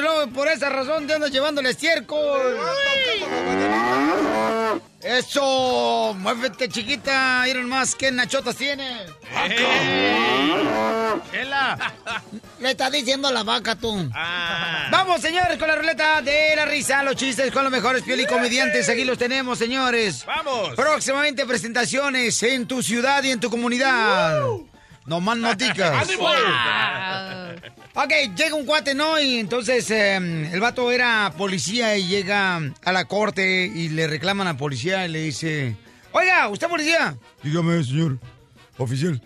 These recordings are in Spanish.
Luego, por esa razón te andas llevándole estiércol. Eso. Muévete, chiquita. Miren más qué nachotas tiene. Le está diciendo la vaca tú. Vamos, señores, con la ruleta de la risa, los chistes con los mejores piel y comediantes. Aquí los tenemos, señores. ¡Vamos! Próximamente presentaciones en tu ciudad y en tu comunidad. No más noticas. Ok, llega un cuate, ¿no? Y entonces eh, el vato era policía y llega a la corte y le reclaman a la policía y le dice, oiga, ¿usted policía? Dígame, señor oficial.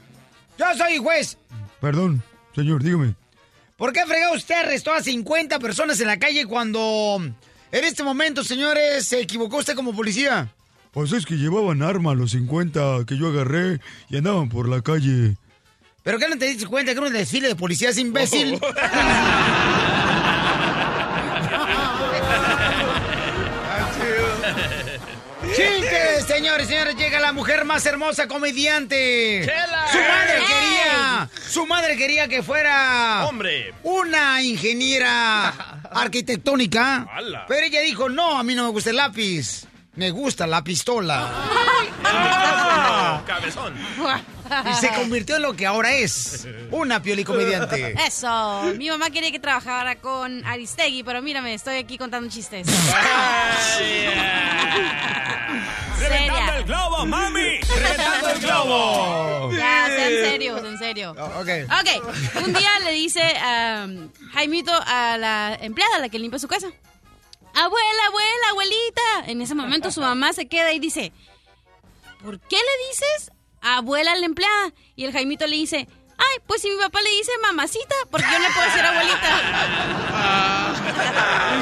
Yo soy juez. Perdón, señor, dígame. ¿Por qué fregado usted arrestó a 50 personas en la calle cuando en este momento, señores, se equivocó usted como policía? Pues es que llevaban arma los 50 que yo agarré y andaban por la calle. ¿Pero qué no te diste cuenta que era un desfile de policías imbécil? ¡Chistes, señores, señores! Llega la mujer más hermosa comediante. Su madre quería, su madre quería que fuera ¡Hombre! una ingeniera arquitectónica. ¡Hala! Pero ella dijo, no, a mí no me gusta el lápiz. Me gusta la pistola. ¡Ah! ¡Cabezón! Y se convirtió en lo que ahora es. Una pioli-comediante. Eso, mi mamá quería que trabajara con Aristegui, pero mírame, estoy aquí contando chistes. ¡Reventando el globo, mami! ¡Reventando el globo! Ya, sean serios, en serio. ok. Ok, un día le dice um, Jaimito a la empleada, a la que limpia su casa. Abuela, abuela, abuelita. En ese momento su mamá se queda y dice, ¿por qué le dices abuela a la empleada? Y el Jaimito le dice, ay, pues si mi papá le dice mamacita, porque yo no le puedo decir abuelita.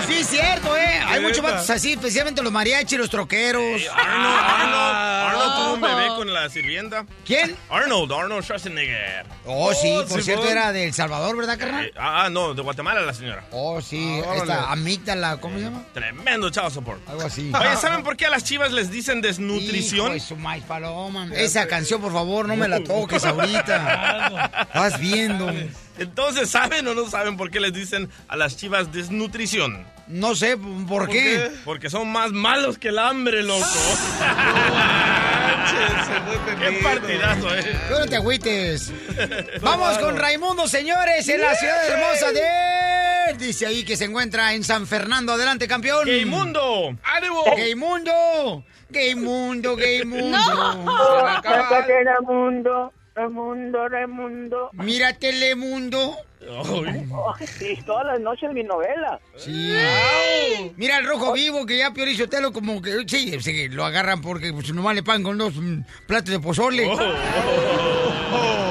Sí, es cierto, ¿eh? Hay muchos vatos así, especialmente los mariachis, los troqueros. Arnold, Arnold, Arnold tuvo un bebé con la sirvienta. ¿Quién? Arnold, Arnold Schwarzenegger. Oh, sí, por sí, cierto, era de El Salvador, ¿verdad, carnal? Eh, ah, ah, no, de Guatemala la señora. Oh, sí, Ah, esta amígdala, ¿cómo se llama? Tremendo child support. Algo así. Oye, ¿saben por qué a las chivas les dicen desnutrición? Hijo de su maíz paloma. Esa canción, por favor, no me la toques ahorita. Estás viendo. Entonces, ¿saben o no saben por qué les dicen a las chivas desnutrición? No sé, ¿por qué? Porque son más malos que el hambre, loco. ¡Qué partidazo, eh! No te agüites. Vamos con Raimundo, señores, en la ciudad hermosa de... Dice ahí que se encuentra en San Fernando. Adelante, campeón. ¡Gaymundo! ¡Ánimo! ¡Gaymundo! ¡Gaymundo, Gaymundo! No. Se va a acabar. Raimundo, Raimundo, Raimundo. Mira Telemundo. Oh, sí, todas las noches mi novela. Sí. Mira el rojo vivo que ya Piorizo Telo como que sí, sí, lo agarran porque pues, nomás le pagan con dos mm, platos de pozole.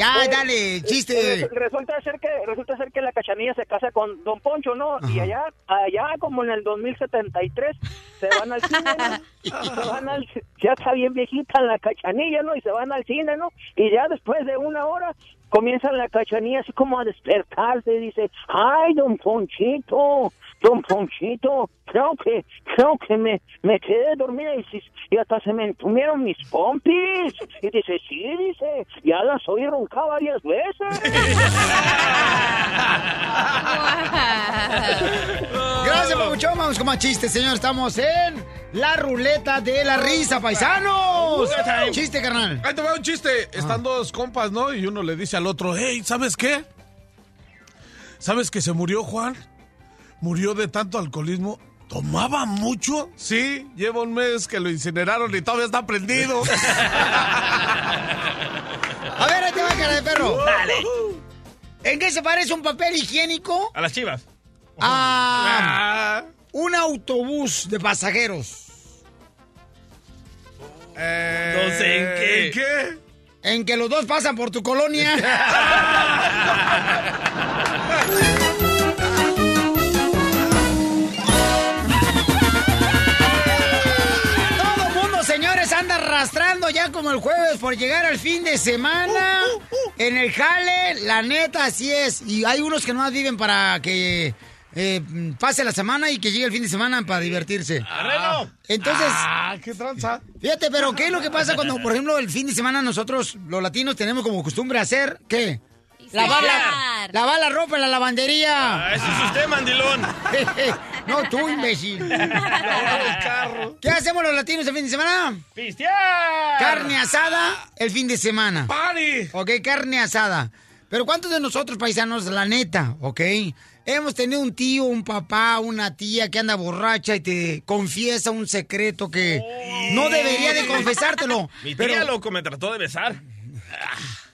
Ya, dale, chiste. Eh, Resulta ser que resulta ser que la cachanilla se casa con Don Poncho, ¿no? Y allá allá como en el 2073 se van al cine, ¿no? Se van al ya está bien viejita la cachanilla, ¿no? Y se van al cine, ¿no? Y ya después de una hora comienza la cachanilla así como a despertarse y dice, "Ay, Don Ponchito, Don Ponchito, creo que creo que me me quedé dormida y, hasta se me entumieron mis pompis." Y dice, "Sí, dice, ya las oí roncar varias veces." Gracias, Pabuchón. Vamos con más chistes, señor. Estamos en la ruleta de la risa, paisanos. Chiste, carnal. Ahí te va un chiste. Están dos compas, ¿no? Y uno le dice al otro, hey, ¿sabes qué? ¿Sabes que se murió Juan? Murió de tanto alcoholismo. ¿Tomaba mucho? Sí, lleva un mes que lo incineraron y todavía está prendido. A ver, ahí te va, cara de perro. Dale. ¿En qué se parece un papel higiénico A las chivas. a un autobús de pasajeros? Eh, No sé en qué. ¿en qué? En que los dos pasan por tu colonia. el jueves por llegar al fin de semana. En el jale, la neta, así es. Y hay unos que nomás viven para que eh, pase la semana y que llegue el fin de semana para divertirse. ¡Arrelo! Entonces, Ah, qué tranza. fíjate, pero ¿qué es lo que pasa cuando, por ejemplo, el fin de semana nosotros, los latinos, tenemos como costumbre hacer, ¿qué? Lavar la, lavar la ropa en la lavandería. Ah, ese es usted, mandilón. no, tú, imbécil. Carro. ¿Qué hacemos los latinos el fin de semana? ¡Pistear! Carne asada el fin de semana. ¡Pari! Ok, carne asada. Pero ¿cuántos de nosotros, paisanos, la neta, ok? Hemos tenido un tío, un papá, una tía que anda borracha y te confiesa un secreto que no debería de confesártelo. Mi Pero, tía, loco, me trató de besar.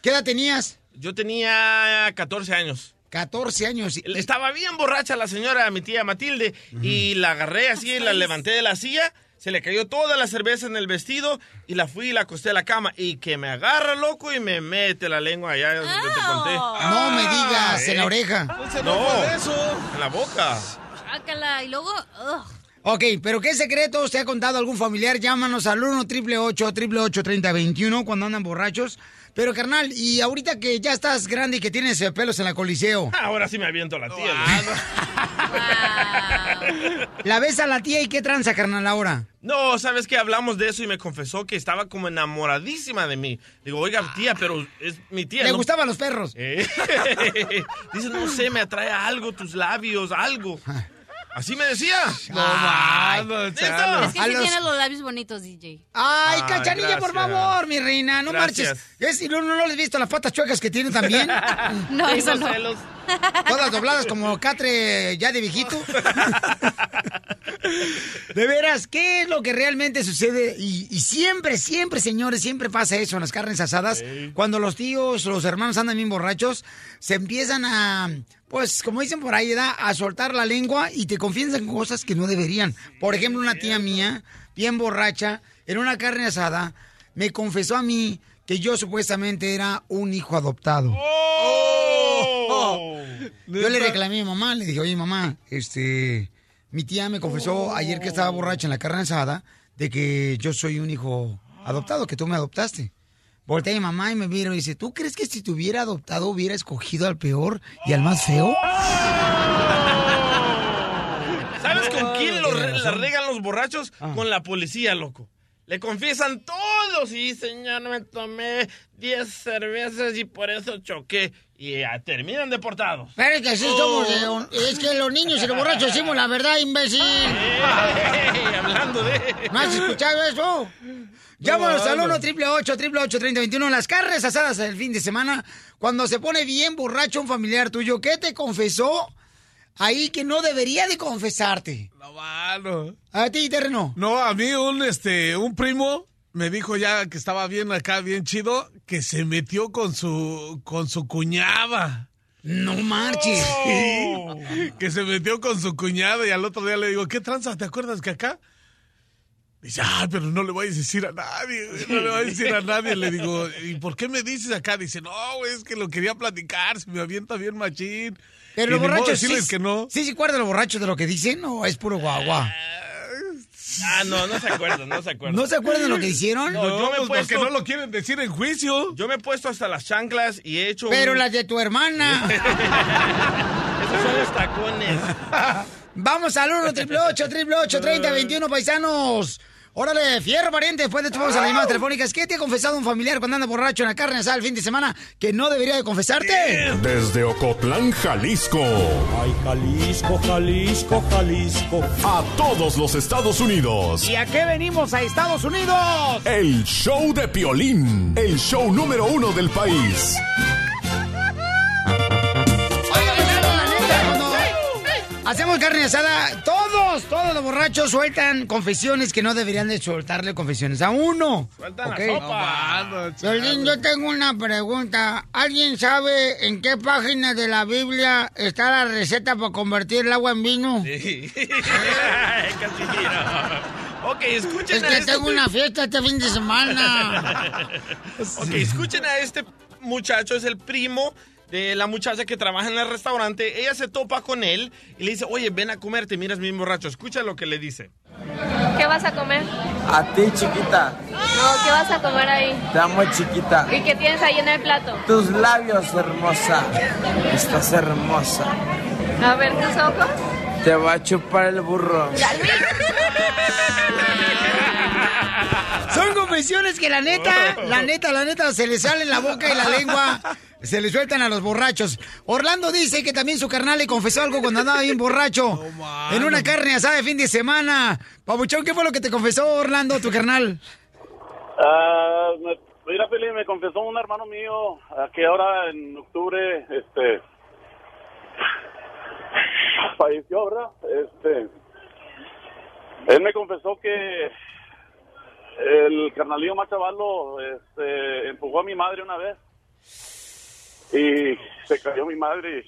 ¿Qué edad tenías? Yo tenía 14 años. 14 años. Estaba bien borracha la señora, mi tía Matilde, y la agarré así, la levanté de la silla, se le cayó toda la cerveza en el vestido y la fui y la acosté a la cama. Y que me agarra, loco, y me mete la lengua allá donde te conté. No me digas, en la oreja. Entonces No. eso. En la boca. Sácala. Y luego, ugh. Ok, pero ¿qué secreto te ha contado algún familiar? Llámanos al 1 888 3021 cuando andan borrachos. Pero, carnal, y ahorita que ya estás grande y que tienes eh, pelos en la coliseo, Ahora sí me aviento la tía. ¿la ves a la tía y qué tranza, carnal, ahora? No, ¿sabes qué? Hablamos de eso y me confesó que estaba como enamoradísima de mí. Digo, oiga, tía, pero es mi tía. Le ¿no? gustaban los perros. Eh. Dice, no sé, me atrae algo, tus labios, algo. Así me decía. No, chalo. Es que sí los- tiene los labios bonitos, DJ. Ay, Ay, cachanilla, por favor, mi reina, no Gracias. marches. ¿Es, y no, no, no les he visto las patas chuecas que tiene también? No, eso no. celos. Todas dobladas como catre ya de viejito. De veras, ¿qué es lo que realmente sucede? Y, y siempre, siempre, señores, siempre pasa eso en las carnes asadas. Cuando los tíos, los hermanos andan bien borrachos, se empiezan a, pues, como dicen por ahí, ¿verdad? a soltar la lengua y te confiesan cosas que no deberían. Por ejemplo, una tía mía, bien borracha, en una carne asada, me confesó a mí que yo supuestamente era un hijo adoptado. Oh. Yo le reclamé a mi mamá, le dije, oye mamá, este, mi tía me confesó ayer que estaba borracha en la carne asada de que yo soy un hijo adoptado, que tú me adoptaste. Volteé a mi mamá y me vieron y dice, ¿tú crees que si te hubiera adoptado hubiera escogido al peor y al más feo? ¿Sabes con quién lo tiene re- la regan los borrachos? Ah. Con la policía, loco. Le confiesan todo. Sí, señor, me tomé 10 cervezas y por eso choqué. Y ya terminan deportados. Pero es que así somos, eh, es que los niños y los borrachos decimos la verdad, imbécil. Hablando de... ¿No has escuchado eso? Llámanos al 1 888 3021 Las carnes asadas el fin de semana. Cuando se pone bien borracho un familiar tuyo, ¿qué te confesó? Ahí que no debería de confesarte. No, mano. A ti, terreno. No, a mí un, este, un primo me dijo ya que estaba bien acá, bien chido, que se metió con su, con su cuñada. No marches. que se metió con su cuñada y al otro día le digo, ¿qué tranza? ¿Te acuerdas que acá? Dice, ay, pero no le voy a decir a nadie, no le voy a decir a nadie. Le digo, ¿y por qué me dices acá? Dice, no, es que lo quería platicar, se me avienta bien machín. Pero los borrachos sí, decirles que no. sí se acuerdan los borrachos de lo que dicen o es puro guagua. Ah, no, no se acuerdan, no se acuerdan. ¿No se acuerdan de lo que hicieron? No, yo me he porque no lo quieren decir en juicio. Yo me he puesto hasta las chanclas y he hecho... Pero un- las de tu hermana. Esos son los tacones. Vamos al 1 888 3021 paisanos. Órale, fierro pariente, después de esto vamos a las llamadas telefónicas. ¿Qué te ha confesado un familiar cuando anda borracho en la carne asada el fin de semana que no debería de confesarte? Desde Ocotlán, Jalisco. Ay, Jalisco, Jalisco, Jalisco. A todos los Estados Unidos. ¿Y a qué venimos a Estados Unidos? El show de Piolín. El show número uno del país. Hacemos carne asada, todos, todos los borrachos sueltan confesiones que no deberían de soltarle confesiones a uno. Sueltan ¿ok? la sopa. Violín, yo tengo una pregunta. ¿Alguien sabe en qué página de la Biblia está la receta para convertir el agua en vino? Sí. Ok, escuchen Es a que este... tengo una fiesta este fin de semana. Ok, escuchen a este muchacho, es el primo de la muchacha que trabaja en el restaurante. Ella se topa con él y le dice, oye, ven a comer, te miras bien borracho. Escucha lo que le dice. ¿Qué vas a comer? A ti, chiquita. No, ¿qué vas a comer ahí? Te amo, chiquita. ¿Y qué tienes ahí en el plato? Tus labios, hermosa. Estás hermosa. A ver tus ojos. Te va a chupar el burro. Son confesiones que la neta, la neta, la neta, se le sale en la boca y la lengua. Se le sueltan a los borrachos. Orlando dice que también su carnal le confesó algo cuando andaba bien borracho. en una carne asada de fin de semana. Pabuchón, ¿qué fue lo que te confesó Orlando, tu carnal? Ah, me- mira, Felipe, me confesó un hermano mío que ahora en octubre, este, falleció, ¿verdad? Este, él me confesó que el carnalillo más chavalo, este, empujó a mi madre una vez y se cayó mi madre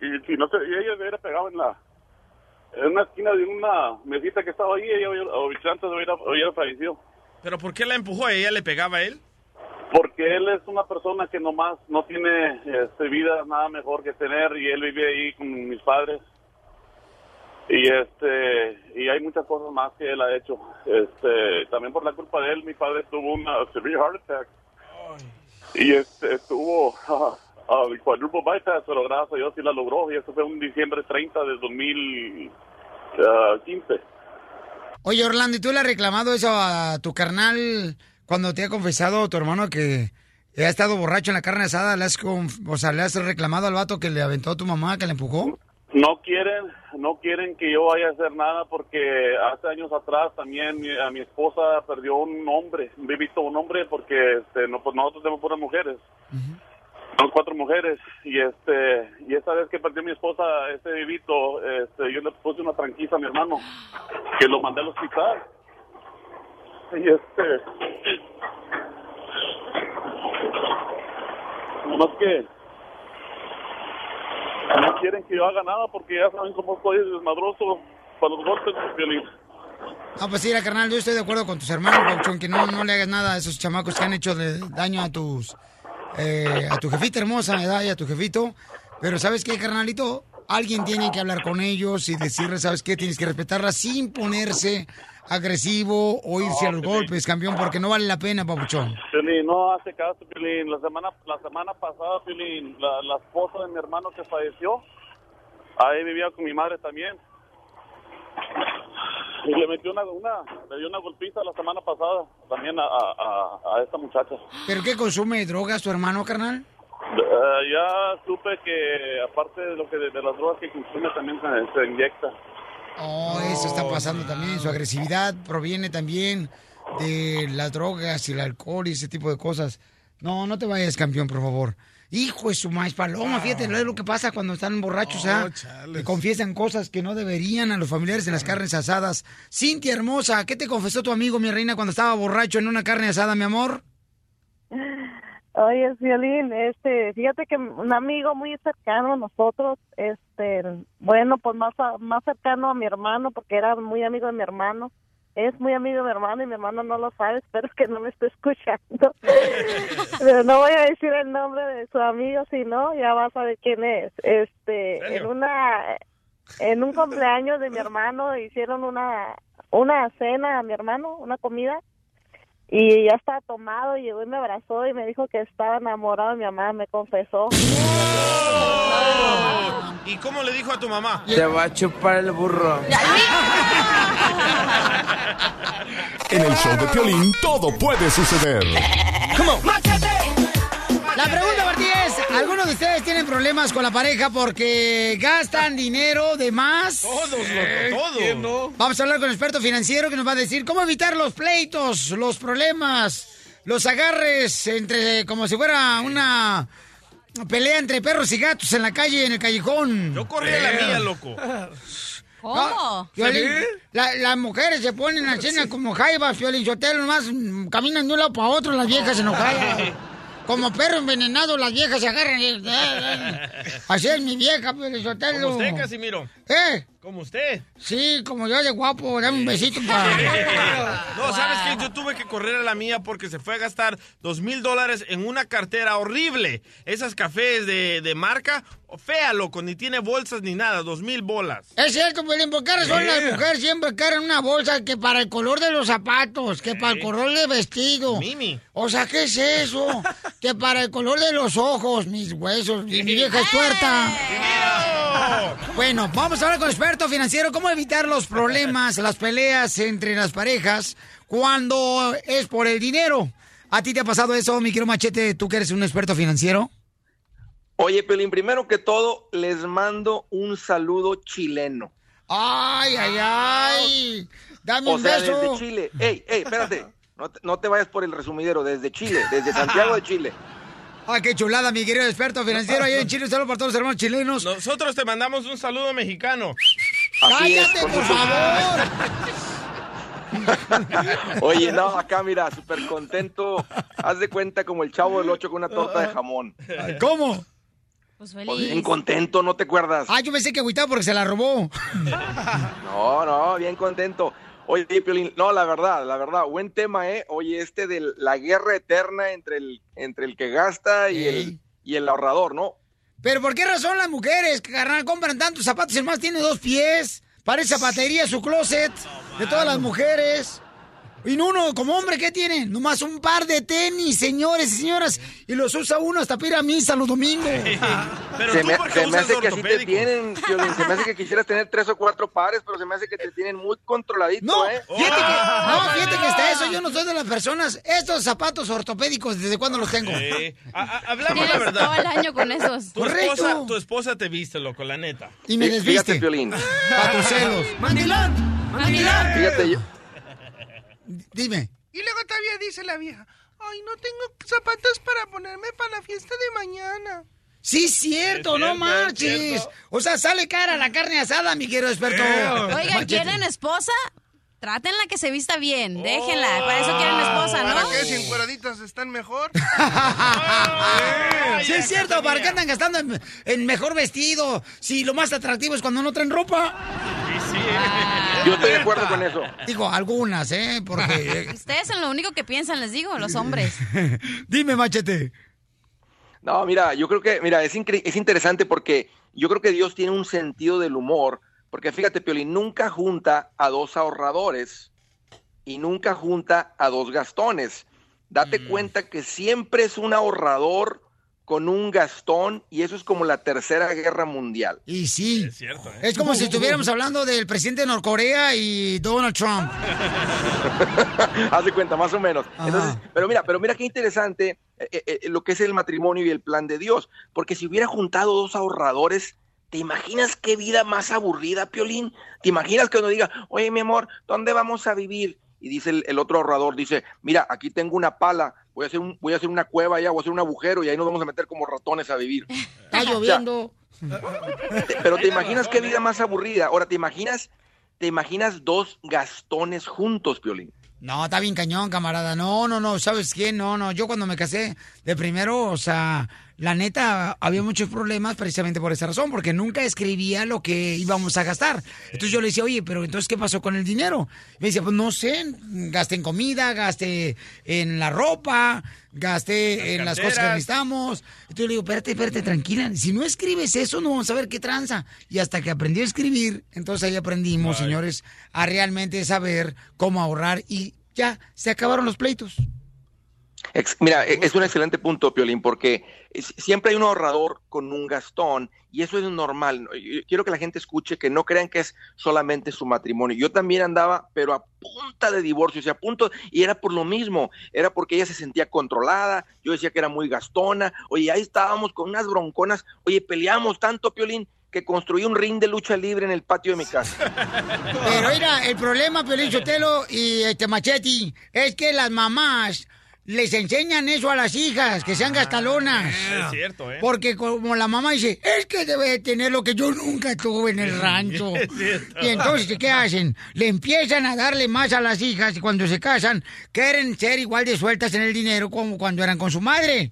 y, y, no y ella se hubiera pegado en la en una esquina de una mesita que estaba ahí, ella hubiera- o antes hubiera, hubiera fallecido. ¿Pero por qué la empujó? ¿Ella le pegaba a él? Porque él es una persona que nomás no tiene este, vida nada mejor que tener y él vive ahí con mis padres. Y este y hay muchas cosas más que él ha hecho. Este, también por la culpa de él mi padre tuvo una severe heart attack. Y este estuvo a el quadruple bypass, pero gracias a Dios sí la logró y eso fue un diciembre 30 de 2015. Oye, Orlando, ¿y tú le has reclamado eso a tu carnal cuando te ha confesado tu hermano que ha estado borracho en la carne asada? ¿Le has, conf- o sea, ¿le has reclamado al vato que le aventó a tu mamá, que le empujó? No quieren, no quieren que yo vaya a hacer nada porque hace años atrás también mi- a mi esposa perdió un hombre, un bebito, un hombre, porque este, no, pues nosotros tenemos puras mujeres. Son cuatro mujeres y este y esta vez que perdió mi esposa ese bebito, este, yo le puse una tranquisa a mi hermano que lo mandé al hospital. Y este nomás que no quieren que yo haga nada porque ya saben cómo soy desmadroso para los golpes, Piolín. Ah, pues sí, carnal, yo estoy de acuerdo con tus hermanos, Pauchón, que no, no le hagas nada a esos chamacos que han hecho de daño a tus eh, a tu jefita hermosa, ¿verdad? Y a tu jefito. Pero ¿sabes qué, carnalito? Alguien tiene que hablar con ellos y decirles, ¿sabes qué? Tienes que respetarla sin ponerse agresivo o irse a los golpes, campeón, porque no vale la pena, papuchón. Piolín, no hace caso, Piolín. La semana, la semana pasada, Piolín, la, la esposa de mi hermano que falleció, ahí vivía con mi madre también. Y le metió una, una, le dio una golpiza la semana pasada también a, a, a- esta muchacha. ¿Pero qué consume drogas tu hermano, carnal? Eh, ya supe que aparte de lo que de, de las drogas que consume también se, se inyecta. Oh, eso está pasando también. Su agresividad proviene también de las drogas y el alcohol y ese tipo de cosas. No, no te vayas, campeón, por favor. Hijo de su maíz paloma, fíjate es lo que pasa cuando están borrachos, ¿ah? Que confiesan cosas que no deberían a los familiares en las carnes asadas. Cintia hermosa, ¿qué te confesó tu amigo, mi reina, cuando estaba borracho en una carne asada, mi amor? Oye, Violín, este, fíjate que un amigo muy cercano a nosotros, este, bueno, pues más, a- más cercano a mi hermano, porque era muy amigo de mi hermano, es muy amigo de mi hermano y mi hermano no lo sabe, espero que no me esté escuchando. Pero no voy a decir el nombre de su amigo, si no, ya vas a ver quién es. Este, en una, en un cumpleaños de mi hermano hicieron una, una cena a mi hermano, una comida, y ya estaba tomado, y llegó y me abrazó y me dijo que estaba enamorado de mi mamá, me confesó. ¿Y cómo le dijo a tu mamá? Te va a chupar el burro. En el show de Piolín todo puede suceder. La pregunta, Martí, es, ¿algunos de ustedes tienen problemas con la pareja porque gastan dinero de más? Todos, loco, todos. Vamos a hablar con el experto financiero que nos va a decir cómo evitar los pleitos, los problemas, los agarres entre como si fuera una pelea entre perros y gatos en la calle, en el callejón. Yo corría la mía, loco. ¿Cómo? la- las mujeres se ponen a cena como jaivas, Violín Sotelo, nomás caminan de un lado para otro las viejas enojadas. Como perro envenenado, las viejas se agarran. y- Así es mi vieja, Violín Sotelo. Como usted, Casimiro. ¿Eh? Como usted. Sí, como yo de guapo, dame un besito para... No, ¿sabes qué? Yo tuve que correr a la mía porque se fue a gastar dos mil dólares en una cartera horrible. Esas cafés de, de marca, fea, loco, ni tiene bolsas ni nada, dos mil bolas. Es cierto, Pelín, ¿por qué razón las Yeah. mujeres siempre cargan una bolsa que para el color de los zapatos, que para el color del vestido? Mimi. O sea, ¿qué es eso? que para el color de los ojos, mis huesos, y mi vieja es tuerta. Bueno, vamos a hablar con el experto financiero. ¿Cómo evitar los problemas, las peleas entre las parejas cuando es por el dinero? ¿A ti te ha pasado eso, mi querido Machete, tú que eres un experto financiero? Oye, Pelín, primero que todo, les mando un saludo chileno. ¡Ay, ay, ay! Dame O un sea, beso. desde Chile. ¡Ey, ey, espérate! No te, no te vayas por el resumidero, desde Chile, desde Santiago de Chile. ¡Ah, qué chulada, mi querido experto financiero! Ahí en Chile, un saludo para todos los hermanos chilenos. Nosotros te mandamos un saludo mexicano. ¡Cállate, por favor! Oye, no, acá mira, súper contento. Haz de cuenta como el chavo del 8 con una torta de jamón. ¿Cómo? Pues Pues bien contento, ¿no te acuerdas? Ah, yo pensé que agüitaba porque se la robó. No, no, bien contento. Oye, Piolín, no, la verdad, la verdad, buen tema, ¿eh? Oye, este de la guerra eterna entre el, entre el que gasta y el, y el ahorrador, ¿no? ¿Pero por qué razón las mujeres, carnal, compran tantos zapatos y el más tiene dos pies? Parece zapatería su closet de todas las mujeres. Y uno, como hombre, ¿qué tiene? Nomás un par de tenis, señores y señoras. Y los usa uno hasta para ir a misa los domingos. Pero se tú, me, ¿por qué se me usas hace que así te tienen, Piolín, se me hace que quisieras tener tres o cuatro pares, pero se me hace que te tienen muy controladito, No, ¿eh? fíjate que, no, fíjate que está eso. Yo no soy de las personas. Estos zapatos ortopédicos, ¿desde cuándo los tengo? Sí. Hablamos la verdad. todo el año con esos. Tu Correcto. esposa, tu esposa te viste, loco, la neta. Y me desviste. Fíjate, Piolín, Para tus celos. ¡Mandilón! ¡Mandilón! fíjate, yo, Dime. Y luego todavía dice la vieja, ay, no tengo zapatos para ponerme para la fiesta de mañana. Sí, cierto, Es no cierto, marches. cierto. O sea, sale cara la carne asada, mi querido experto. Oiga, Machete. ¿quieren esposa? Trátenla que se vista bien. Déjenla. Para eso quieren esposa, ¿Para ¿no? qué? Si encueraditas están mejor. Sí, es cierto, ¿para qué andan gastando en, en mejor vestido? Si lo más atractivo es cuando no traen ropa. Yo estoy de acuerdo con eso. Digo, algunas, ¿eh? Porque... Ustedes son lo único que piensan, les digo, los hombres. Dime, machete. No, mira, yo creo que, mira, es, incre- es interesante porque yo creo que Dios tiene un sentido del humor, porque fíjate, Piolín, nunca junta a dos ahorradores y nunca junta a dos gastones. Date cuenta que siempre es un ahorrador con un gastón y eso es como la tercera guerra mundial. Y sí. Es cierto, ¿eh? Es como si estuviéramos hablando del presidente de Norcorea y Donald Trump. Haz de cuenta, más o menos. Entonces, pero mira, pero mira qué interesante eh, eh, eh, lo que es el matrimonio y el plan de Dios. Porque si hubiera juntado dos ahorradores, ¿te imaginas qué vida más aburrida, Piolín? ¿Te imaginas que uno diga, oye, mi amor, ¿dónde vamos a vivir? Y dice el, el otro ahorrador, dice, mira, aquí tengo una pala, voy a hacer un, voy a hacer una cueva allá, voy a hacer un agujero y ahí nos vamos a meter como ratones a vivir. Está lloviendo. Te- Pero te imaginas qué vida más aburrida. Ahora, ¿te imaginas, te imaginas dos gastones juntos, Piolín? No, está bien cañón, camarada. No, no, no, ¿sabes qué? No, no, yo cuando me casé de primero, o sea, la neta, había muchos problemas precisamente por esa razón, porque nunca escribía lo que íbamos a gastar. Entonces yo le decía, oye, pero entonces, ¿qué pasó con el dinero? Me decía, pues no sé, gasté en comida, gasté en la ropa, gasté en las cosas que necesitamos. Entonces yo le digo, espérate, espérate, tranquila. Si no escribes eso, no vamos a ver qué tranza. Y hasta que aprendí a escribir, entonces ahí aprendimos, señores, a realmente saber cómo ahorrar y ya, se acabaron los pleitos. Mira, e- es un excelente punto, Piolín, porque es- siempre hay un ahorrador con un gastón y eso es normal. Quiero que la gente escuche que no crean que es solamente su matrimonio. Yo también andaba, pero a punta de divorcio, o sea, a punto, y era por lo mismo, era porque ella se sentía controlada, yo decía que era muy gastona, oye, ahí estábamos con unas bronconas, oye, peleamos tanto, Piolín, que construí un ring de lucha libre en el patio de mi casa. Pero mira, el problema, Piolín Sotelo y este es que las mamás les enseñan eso a las hijas, que sean gastalonas. Es cierto, ¿eh? Porque como la mamá dice, es que debe de tener lo que yo nunca tuve en el rancho. Es cierto. Y entonces, ¿qué hacen? Le empiezan a darle más a las hijas y cuando se casan, quieren ser igual de sueltas en el dinero como cuando eran con su madre.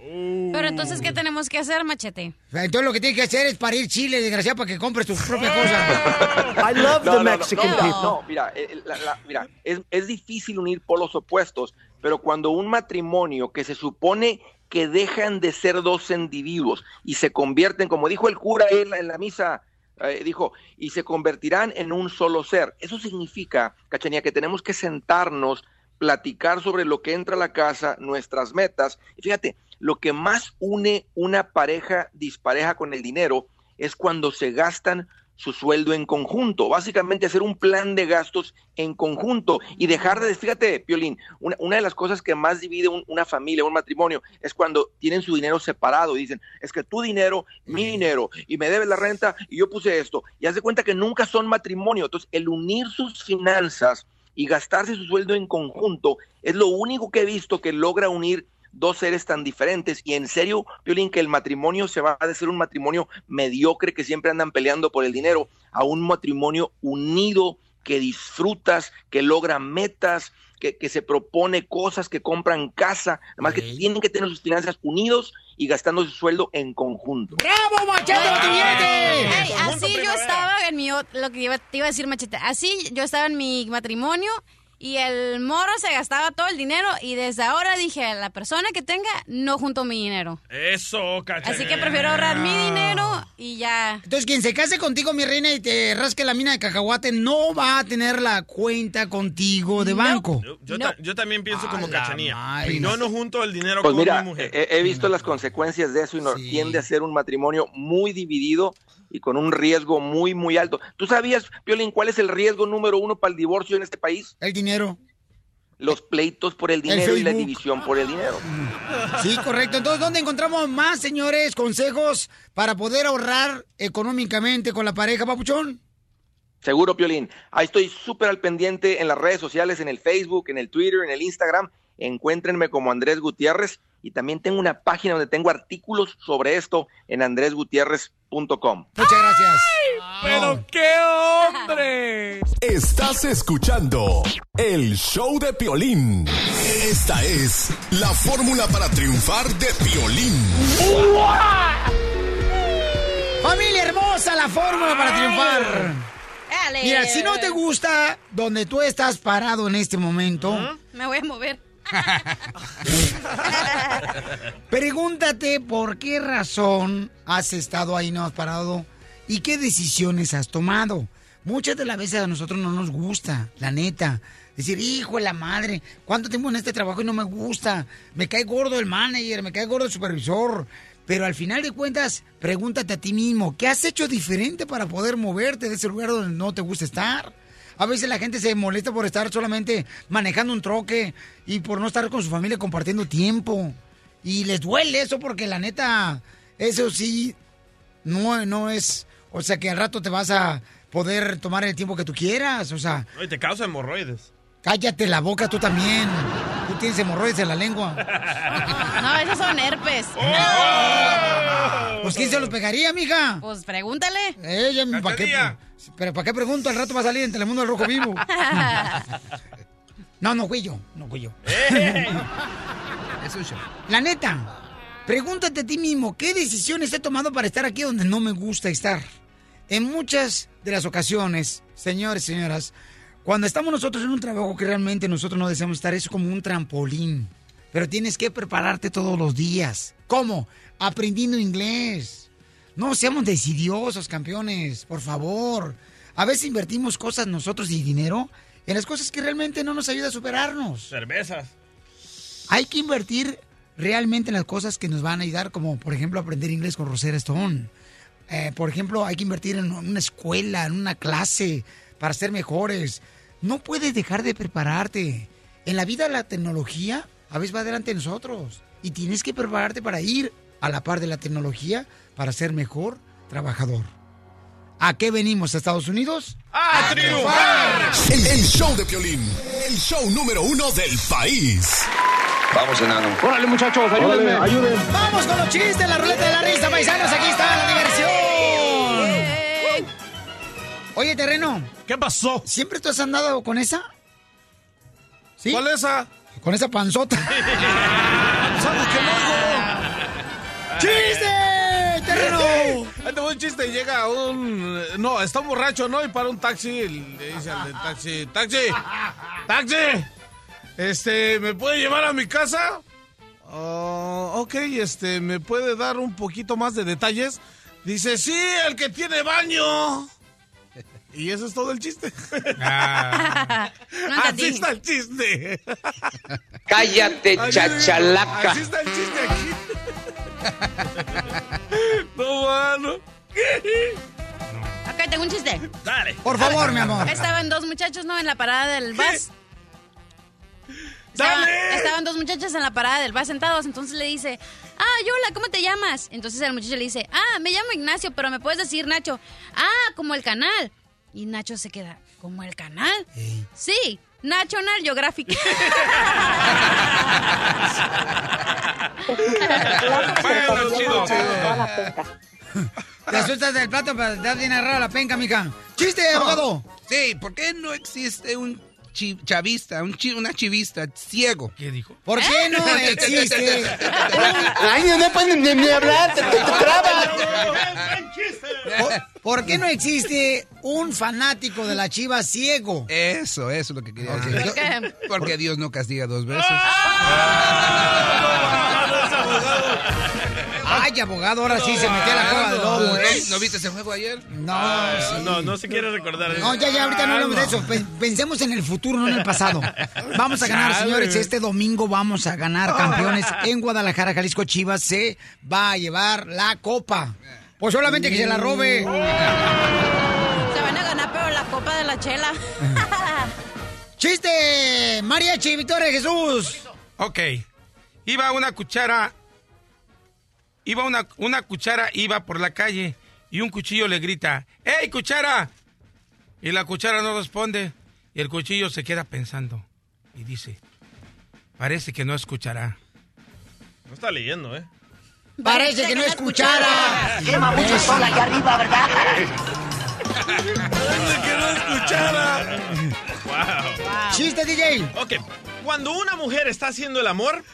Pero entonces, ¿qué tenemos que hacer, machete? Entonces lo que tienes que hacer es parir chile, desgraciado, para que compres tus propias cosas. I love the Mexican no, people. No, mira, eh, la- la- mira es, es difícil unir polos opuestos, pero cuando un matrimonio que se supone que dejan de ser dos individuos y se convierten, como dijo el cura en la, misa, eh, dijo, y se convertirán en un solo ser. Eso significa, Cachanía, que tenemos que sentarnos, platicar sobre lo que entra a la casa, nuestras metas. Y fíjate, lo que más une una pareja dispareja con el dinero es cuando se gastan su sueldo en conjunto, básicamente hacer un plan de gastos en conjunto y dejar de, fíjate, Piolín, una, una de las cosas que más divide un- una familia, un matrimonio, es cuando tienen su dinero separado y dicen, es que tu dinero, mi dinero, y me debes la renta y yo puse esto, y haz de cuenta que nunca son matrimonio, entonces el unir sus finanzas y gastarse su sueldo en conjunto es lo único que he visto que logra unir dos seres tan diferentes. Y en serio, Violín, que el matrimonio se va a ser un matrimonio mediocre que siempre andan peleando por el dinero a un matrimonio unido que disfrutas, que logra metas, que, que se propone cosas, que compran casa, además que tienen que tener sus finanzas unidos y gastando su sueldo en conjunto. ¡Bravo, Machete, Ey, así yo estaba en mi, lo que iba- te iba a decir, Machete, así yo estaba en mi matrimonio y el morro se gastaba todo el dinero y desde ahora dije, a la persona que tenga, no junto mi dinero. Eso, cachanilla. Así que prefiero ahorrar mi dinero y ya. Entonces, quien se case contigo, mi reina, y te rasque la mina de cacahuate, no va a tener la cuenta contigo de banco. Yo, yo ta- yo también pienso como cachanía. Yo no junto el dinero Pues con mira, mi mujer. he, he visto las consecuencias de eso y nos tiende a ser un matrimonio muy dividido y con un riesgo muy, muy alto. ¿Tú sabías, Piolín, cuál es el riesgo número uno para el divorcio en este país? El dinero. Los pleitos por el dinero y la división por el dinero. Sí, correcto. Entonces, ¿dónde encontramos más, señores, consejos para poder ahorrar económicamente con la pareja, papuchón? Seguro, Piolín. Ahí estoy súper al pendiente en las redes sociales, en el Facebook, en el Twitter, en el Instagram. Encuéntrenme como Andrés Gutiérrez y también tengo una página donde tengo artículos sobre esto en andresgutierrez.com. Muchas gracias. ¡Pero qué hombre! Estás escuchando el show de Piolín. Esta es la fórmula para triunfar de Piolín. Familia hermosa, la fórmula para triunfar. Dale. Mira, si no te gusta donde tú estás parado en este momento, Me voy a mover. pregúntate por qué razón has estado ahí, no has parado y qué decisiones has tomado. Muchas de las veces a nosotros no nos gusta, la neta. Decir, hijo de la madre, ¿cuánto tiempo en este trabajo y no me gusta? Me cae gordo el manager, me cae gordo el supervisor. Pero al final de cuentas, pregúntate a ti mismo, ¿qué has hecho diferente para poder moverte de ese lugar donde no te gusta estar? A veces la gente se molesta por estar solamente manejando un troque y por no estar con su familia compartiendo tiempo. Y les duele eso porque la neta, eso sí, no, no es, o sea que al rato te vas a poder tomar el tiempo que tú quieras, o sea, Oye, te causa hemorroides. Cállate la boca tú también. Tú tienes hemorroides en la lengua. No, esos son herpes. Pues ¿quién se los pegaría, mija? Pues pregúntale. Ella, ¿para qué? Pero ¿para qué pregunto? Al rato va a salir en Telemundo el Rojo Vivo. No, no fui yo, no fui yo. Es un show. La neta, pregúntate a ti mismo, ¿qué decisiones he tomado para estar aquí donde no me gusta estar? En muchas de las ocasiones, señores y señoras, cuando estamos nosotros en un trabajo que realmente nosotros no deseamos estar, es como un trampolín. Pero tienes que prepararte todos los días. ¿Cómo? Aprendiendo inglés. No seamos decidiosos, campeones, por favor. A veces invertimos cosas nosotros y dinero en las cosas que realmente no nos ayuda a superarnos. Cervezas. Hay que invertir realmente en las cosas que nos van a ayudar, como por ejemplo aprender inglés con Rosetta Stone. Eh, por ejemplo, hay que invertir en una escuela, en una clase, para ser mejores. No puedes dejar de prepararte. En la vida la tecnología a veces va delante de nosotros. Y tienes que prepararte para ir a la par de la tecnología para ser mejor trabajador. ¿A qué venimos a Estados Unidos? ¡A triunfar! El, el show de Piolín, el show número uno del país. Vamos, enano. Órale, muchachos, ayúdenme. Vamos con los chistes, la ruleta de la risa, paisanos. Aquí está la diversión. Oye, terreno. ¿Qué pasó? ¿Siempre tú has andado con esa? ¿Sí? ¿Cuál esa? Con esa panzota. ¿Sabes que no? ¡Chiste! ¡Terreno! Ahí te un chiste. Llega un. No, está un borracho, ¿no? Y para un taxi. Le dice al taxi: ¡Taxi! ¡Taxi! Este, ¿me puede llevar a mi casa? Oh, ok, este, ¿me puede dar un poquito más de detalles? Dice: Sí, el que tiene baño. Y eso es todo el chiste. Así está el chiste. Cállate, Así- chachalaca. Así está el chiste aquí. No, mano. Ok, tengo un chiste. Dale. Por favor, mi amor. Estaban dos muchachos, ¿no? En la parada del bus. Estaba- estaban dos muchachos en la parada del bus sentados, entonces le dice, ah, hola, ¿cómo te llamas? Entonces el muchacho le dice, ah, me llamo Ignacio, pero me puedes decir Nacho. Ah, como el canal. Y Nacho se queda, ¿como el canal? Sí, National Geographic. Bueno, chido, Te asustas del plato para dar bien agarrado la penca, mica. ¡Chiste, abogado! Sí, ¿por qué no existe un chavista, un chi- una chivista ciego? ¿Qué dijo? ¿Por qué no existe? Ay, no pueden ni, ni hablar, te, te- te trabas. ¿Por, por qué no existe un fanático de la chiva ciego? Eso, eso es lo que quería decir. ¿Por qué? Porque Dios no castiga dos veces. Ay, abogado, ahora sí se metió a la cueva de lobo, ¿eh? ¿No viste ese juego ayer? No, sí. No, no se quiere recordar eso. No, ya, ya, ahorita no hablamos de eso. Pen- Pensemos en el futuro, no en el pasado. Vamos a ganar, Chale. señores. Este domingo vamos a ganar campeones en Guadalajara, Jalisco. Chivas se va a llevar la copa. Pues solamente que se la robe. Se van a ganar, pero la copa de la chela. ¡Chiste! Mariachi, Victoria Jesús. Ok. Iba una cuchara. Iba una, una cuchara, iba por la calle y un cuchillo le grita, ¡Ey, cuchara! Y la cuchara no responde y el cuchillo se queda pensando y dice, parece que no escuchará. No está leyendo, ¿eh? Parece que no escuchara. Quema mucho sol allá arriba, ¿verdad? Parece que no escuchara. Wow. Chiste, DJ. Ok. Cuando una mujer está haciendo el amor,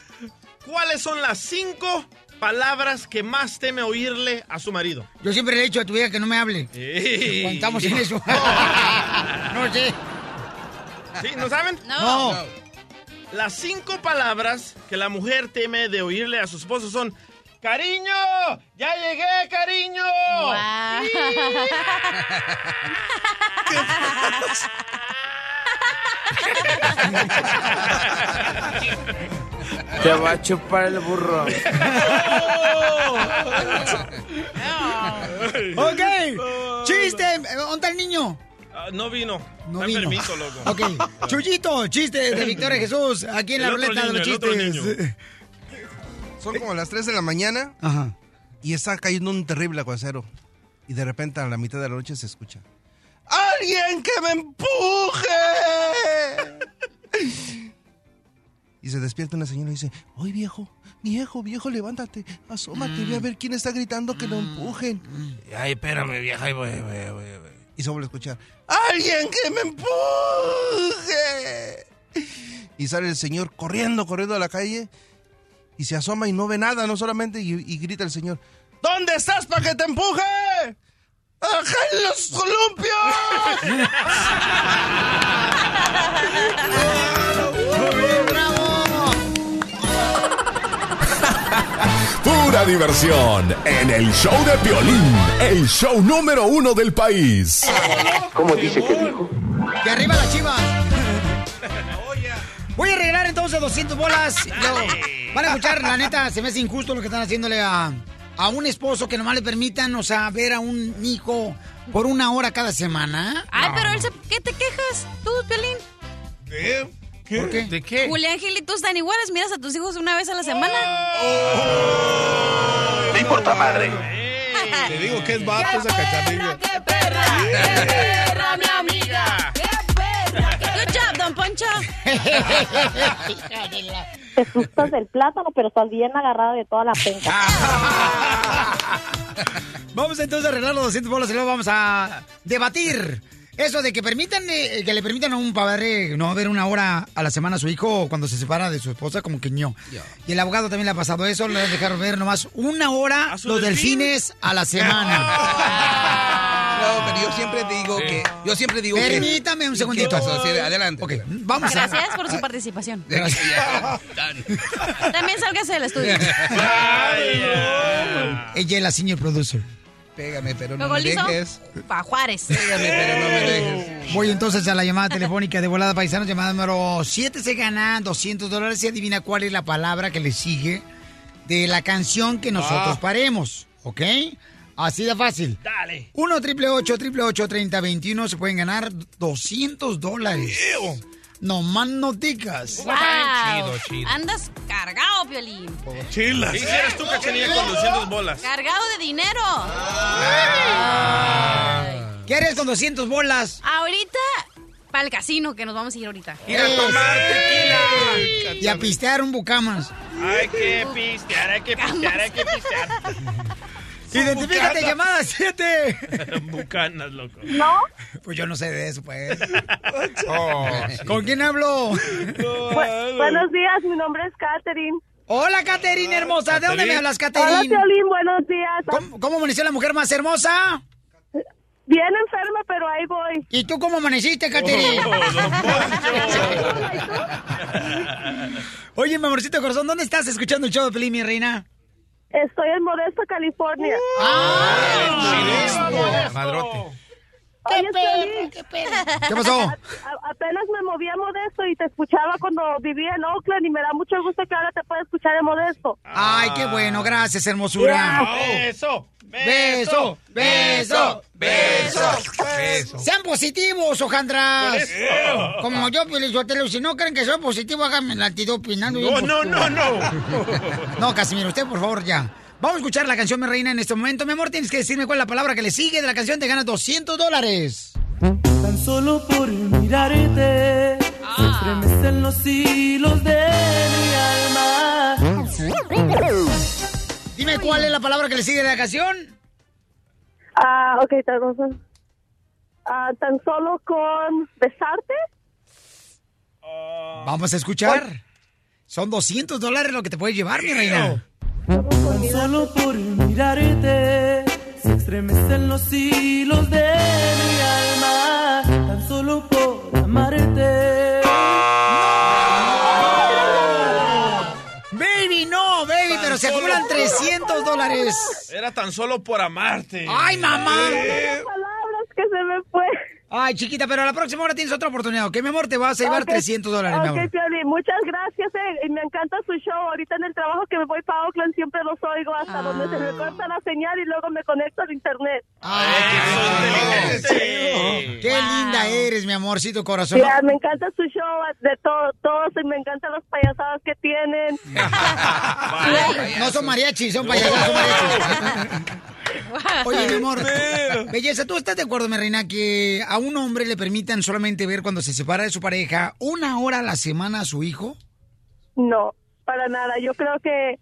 ¿cuáles son las cinco palabras que más teme oírle a su marido? Yo siempre le he dicho a tu hija que no me hable. Cuando estamos en eso. no sé. ¿Sí? ¿No saben? No. Las cinco palabras que la mujer teme de oírle a su esposo son ¡Cariño! ¡Ya llegué, cariño! Te va a chupar el burro. ok. Chiste. ¿Dónde está el niño? Ah, no vino. No está vino. enfermito, loco. Ok. Chuyito, chiste de Victoria Jesús. Aquí en la El otro ruleta de los chistes. Son como las 3 de la mañana Ajá. y está cayendo un terrible aguacero. Y de repente a la mitad de la noche se escucha. ¡Alguien que me empuje! Y se despierta una señora y dice, ¡Oye, viejo! Viejo, viejo, levántate, asómate, ve a ver quién está gritando que lo empujen. Ay, espérame, vieja, ahí voy, voy, voy, voy. Y se vuelve a escuchar, ¡Alguien que me empuje! Y sale el señor corriendo, corriendo a la calle y se asoma y no ve nada, no solamente, y, y grita el señor, ¿Dónde estás para que te empuje? ¡Ajá en los columpios! Pura diversión en el show de Piolín, el show número uno del país. ¿Cómo dice que dijo? ¡Que arriba las chivas! Voy a regalar entonces 200 bolas. Luego, van a escuchar, la neta, se me hace injusto lo que están haciéndole a, a un esposo que nomás le permitan, o sea, ver a un hijo por una hora cada semana. Ay, No. pero él se... ¿qué te quejas tú, Piolín? ¿Qué? ¿Por qué? ¿De qué? Julián Gil y tú están iguales, miras a tus hijos una vez a la semana. No importa, madre. Te digo que es vato esa cachanilla. ¡Qué perra! ¡Qué perra, mi amiga! ¡Qué perra! Good job, don Poncho. Te asustas del plátano, pero estás bien agarrada de toda la penca. Vamos entonces a arreglar los 200 bolas y luego vamos a debatir. Eso de que permitan, eh, que le permitan a un padre no ver una hora a la semana a su hijo cuando se separa de su esposa, como que no. Y el abogado también le ha pasado eso, le dejaron ver nomás una hora los delfín? delfines a la semana. No, pero yo siempre digo que. Yo siempre digo que. Permítame un ¿Qué segundito. Sí, adelante. Vamos a... Gracias por su participación. Gracias. También sálgase del estudio. Ella es la senior producer. Pégame, pero no me dejes. Pa' Juárez. Pégame, pero no me dejes. Voy entonces a la llamada telefónica de volada paisanos, llamada número 7 se gana 200 dólares y adivina cuál es la palabra que le sigue de la canción que nosotros Ah. paremos, ¿ok? Así de fácil. Dale. 1 triple 8 triple 8 30 21 se pueden ganar 200 dólares. No más noticas. Wow. Chido, chido. Andas cargado, Piolín. ¿Qué hicieras tú, Cachanilla, con 200 bolas? Cargado de dinero. ¿Qué eres con 200 bolas? Ahorita, para el casino que nos vamos a ir ahorita. Ir a tomar tequila. Y a pistear un bucamas. Hay que pistear, hay que pistear, hay que pistear. Identifícate, Bucanas. llamada 7. Bucanas, loco. ¿No? Pues yo no sé de eso, pues. Oh. ¿Con quién hablo? Bu- buenos días, mi nombre es Katherine. Hola, Caterina hermosa. ¿De dónde me hablas, Hola, Caterina? Piolín, buenos días. ¿Cómo, cómo amaneció la mujer más hermosa? Bien enferma, pero ahí voy. ¿Y tú cómo amaneciste, Caterina? Oye, mi amorcito corazón, ¿dónde estás escuchando el show de Pelín, mi reina? Estoy en Modesto, California. ¡Ah! Madrote. Oye, Piolín, ¿Qué pasó? a- a- apenas me moví a Modesto y te escuchaba cuando vivía en Oakland y me da mucho gusto que ahora te pueda escuchar en Modesto. Ay, qué bueno, gracias, hermosura. Beso. Beso, beso, beso. Eso. Sean positivos, hojandras. Como yo, Pelizotelo, si no creen que soy positivo, háganme el antidoping. ando bien No, no, positivo. no, no. No, Casimiro, usted, por favor, ya. Vamos a escuchar la canción, mi reina, en este momento. Mi amor, tienes que decirme cuál es la palabra que le sigue de la canción. Te ganas 200 dólares. Tan solo por mirarte se estremecen los hilos de mi alma. Dime cuál es la palabra que le sigue de la canción. Ah, ok, tal cosa. Ah, tan solo con besarte. Vamos a escuchar. Son 200 dólares lo que te puedes llevar, mi reina. Tan solo por mirarte se estremecen los hilos de mi alma. Tan solo por amarte. 300 dólares. Era tan solo por amarte. Ay, mamá. Palabras que se me fue. Ay, chiquita, pero a la próxima hora tienes otra oportunidad, ¿ok? Mi amor, te vas a llevar Ok. 300 dólares, mi Ok, amor. Piolín, muchas gracias. eh, y me encanta su show. Ahorita en el trabajo que me voy para Oakland siempre los oigo hasta donde se me corta la señal y luego me conecto al internet. Qué linda eres, mi amorcito corazón. Ya, me encanta su show de todo, todos y me encantan las payasadas que tienen. No son mariachis, son payasos, son mariachis. Oye, mi amor, belleza, ¿tú estás de acuerdo, mi reina, que a un hombre le permitan solamente ver cuando se separa de su pareja una hora a la semana a su hijo? No, para nada. Yo creo que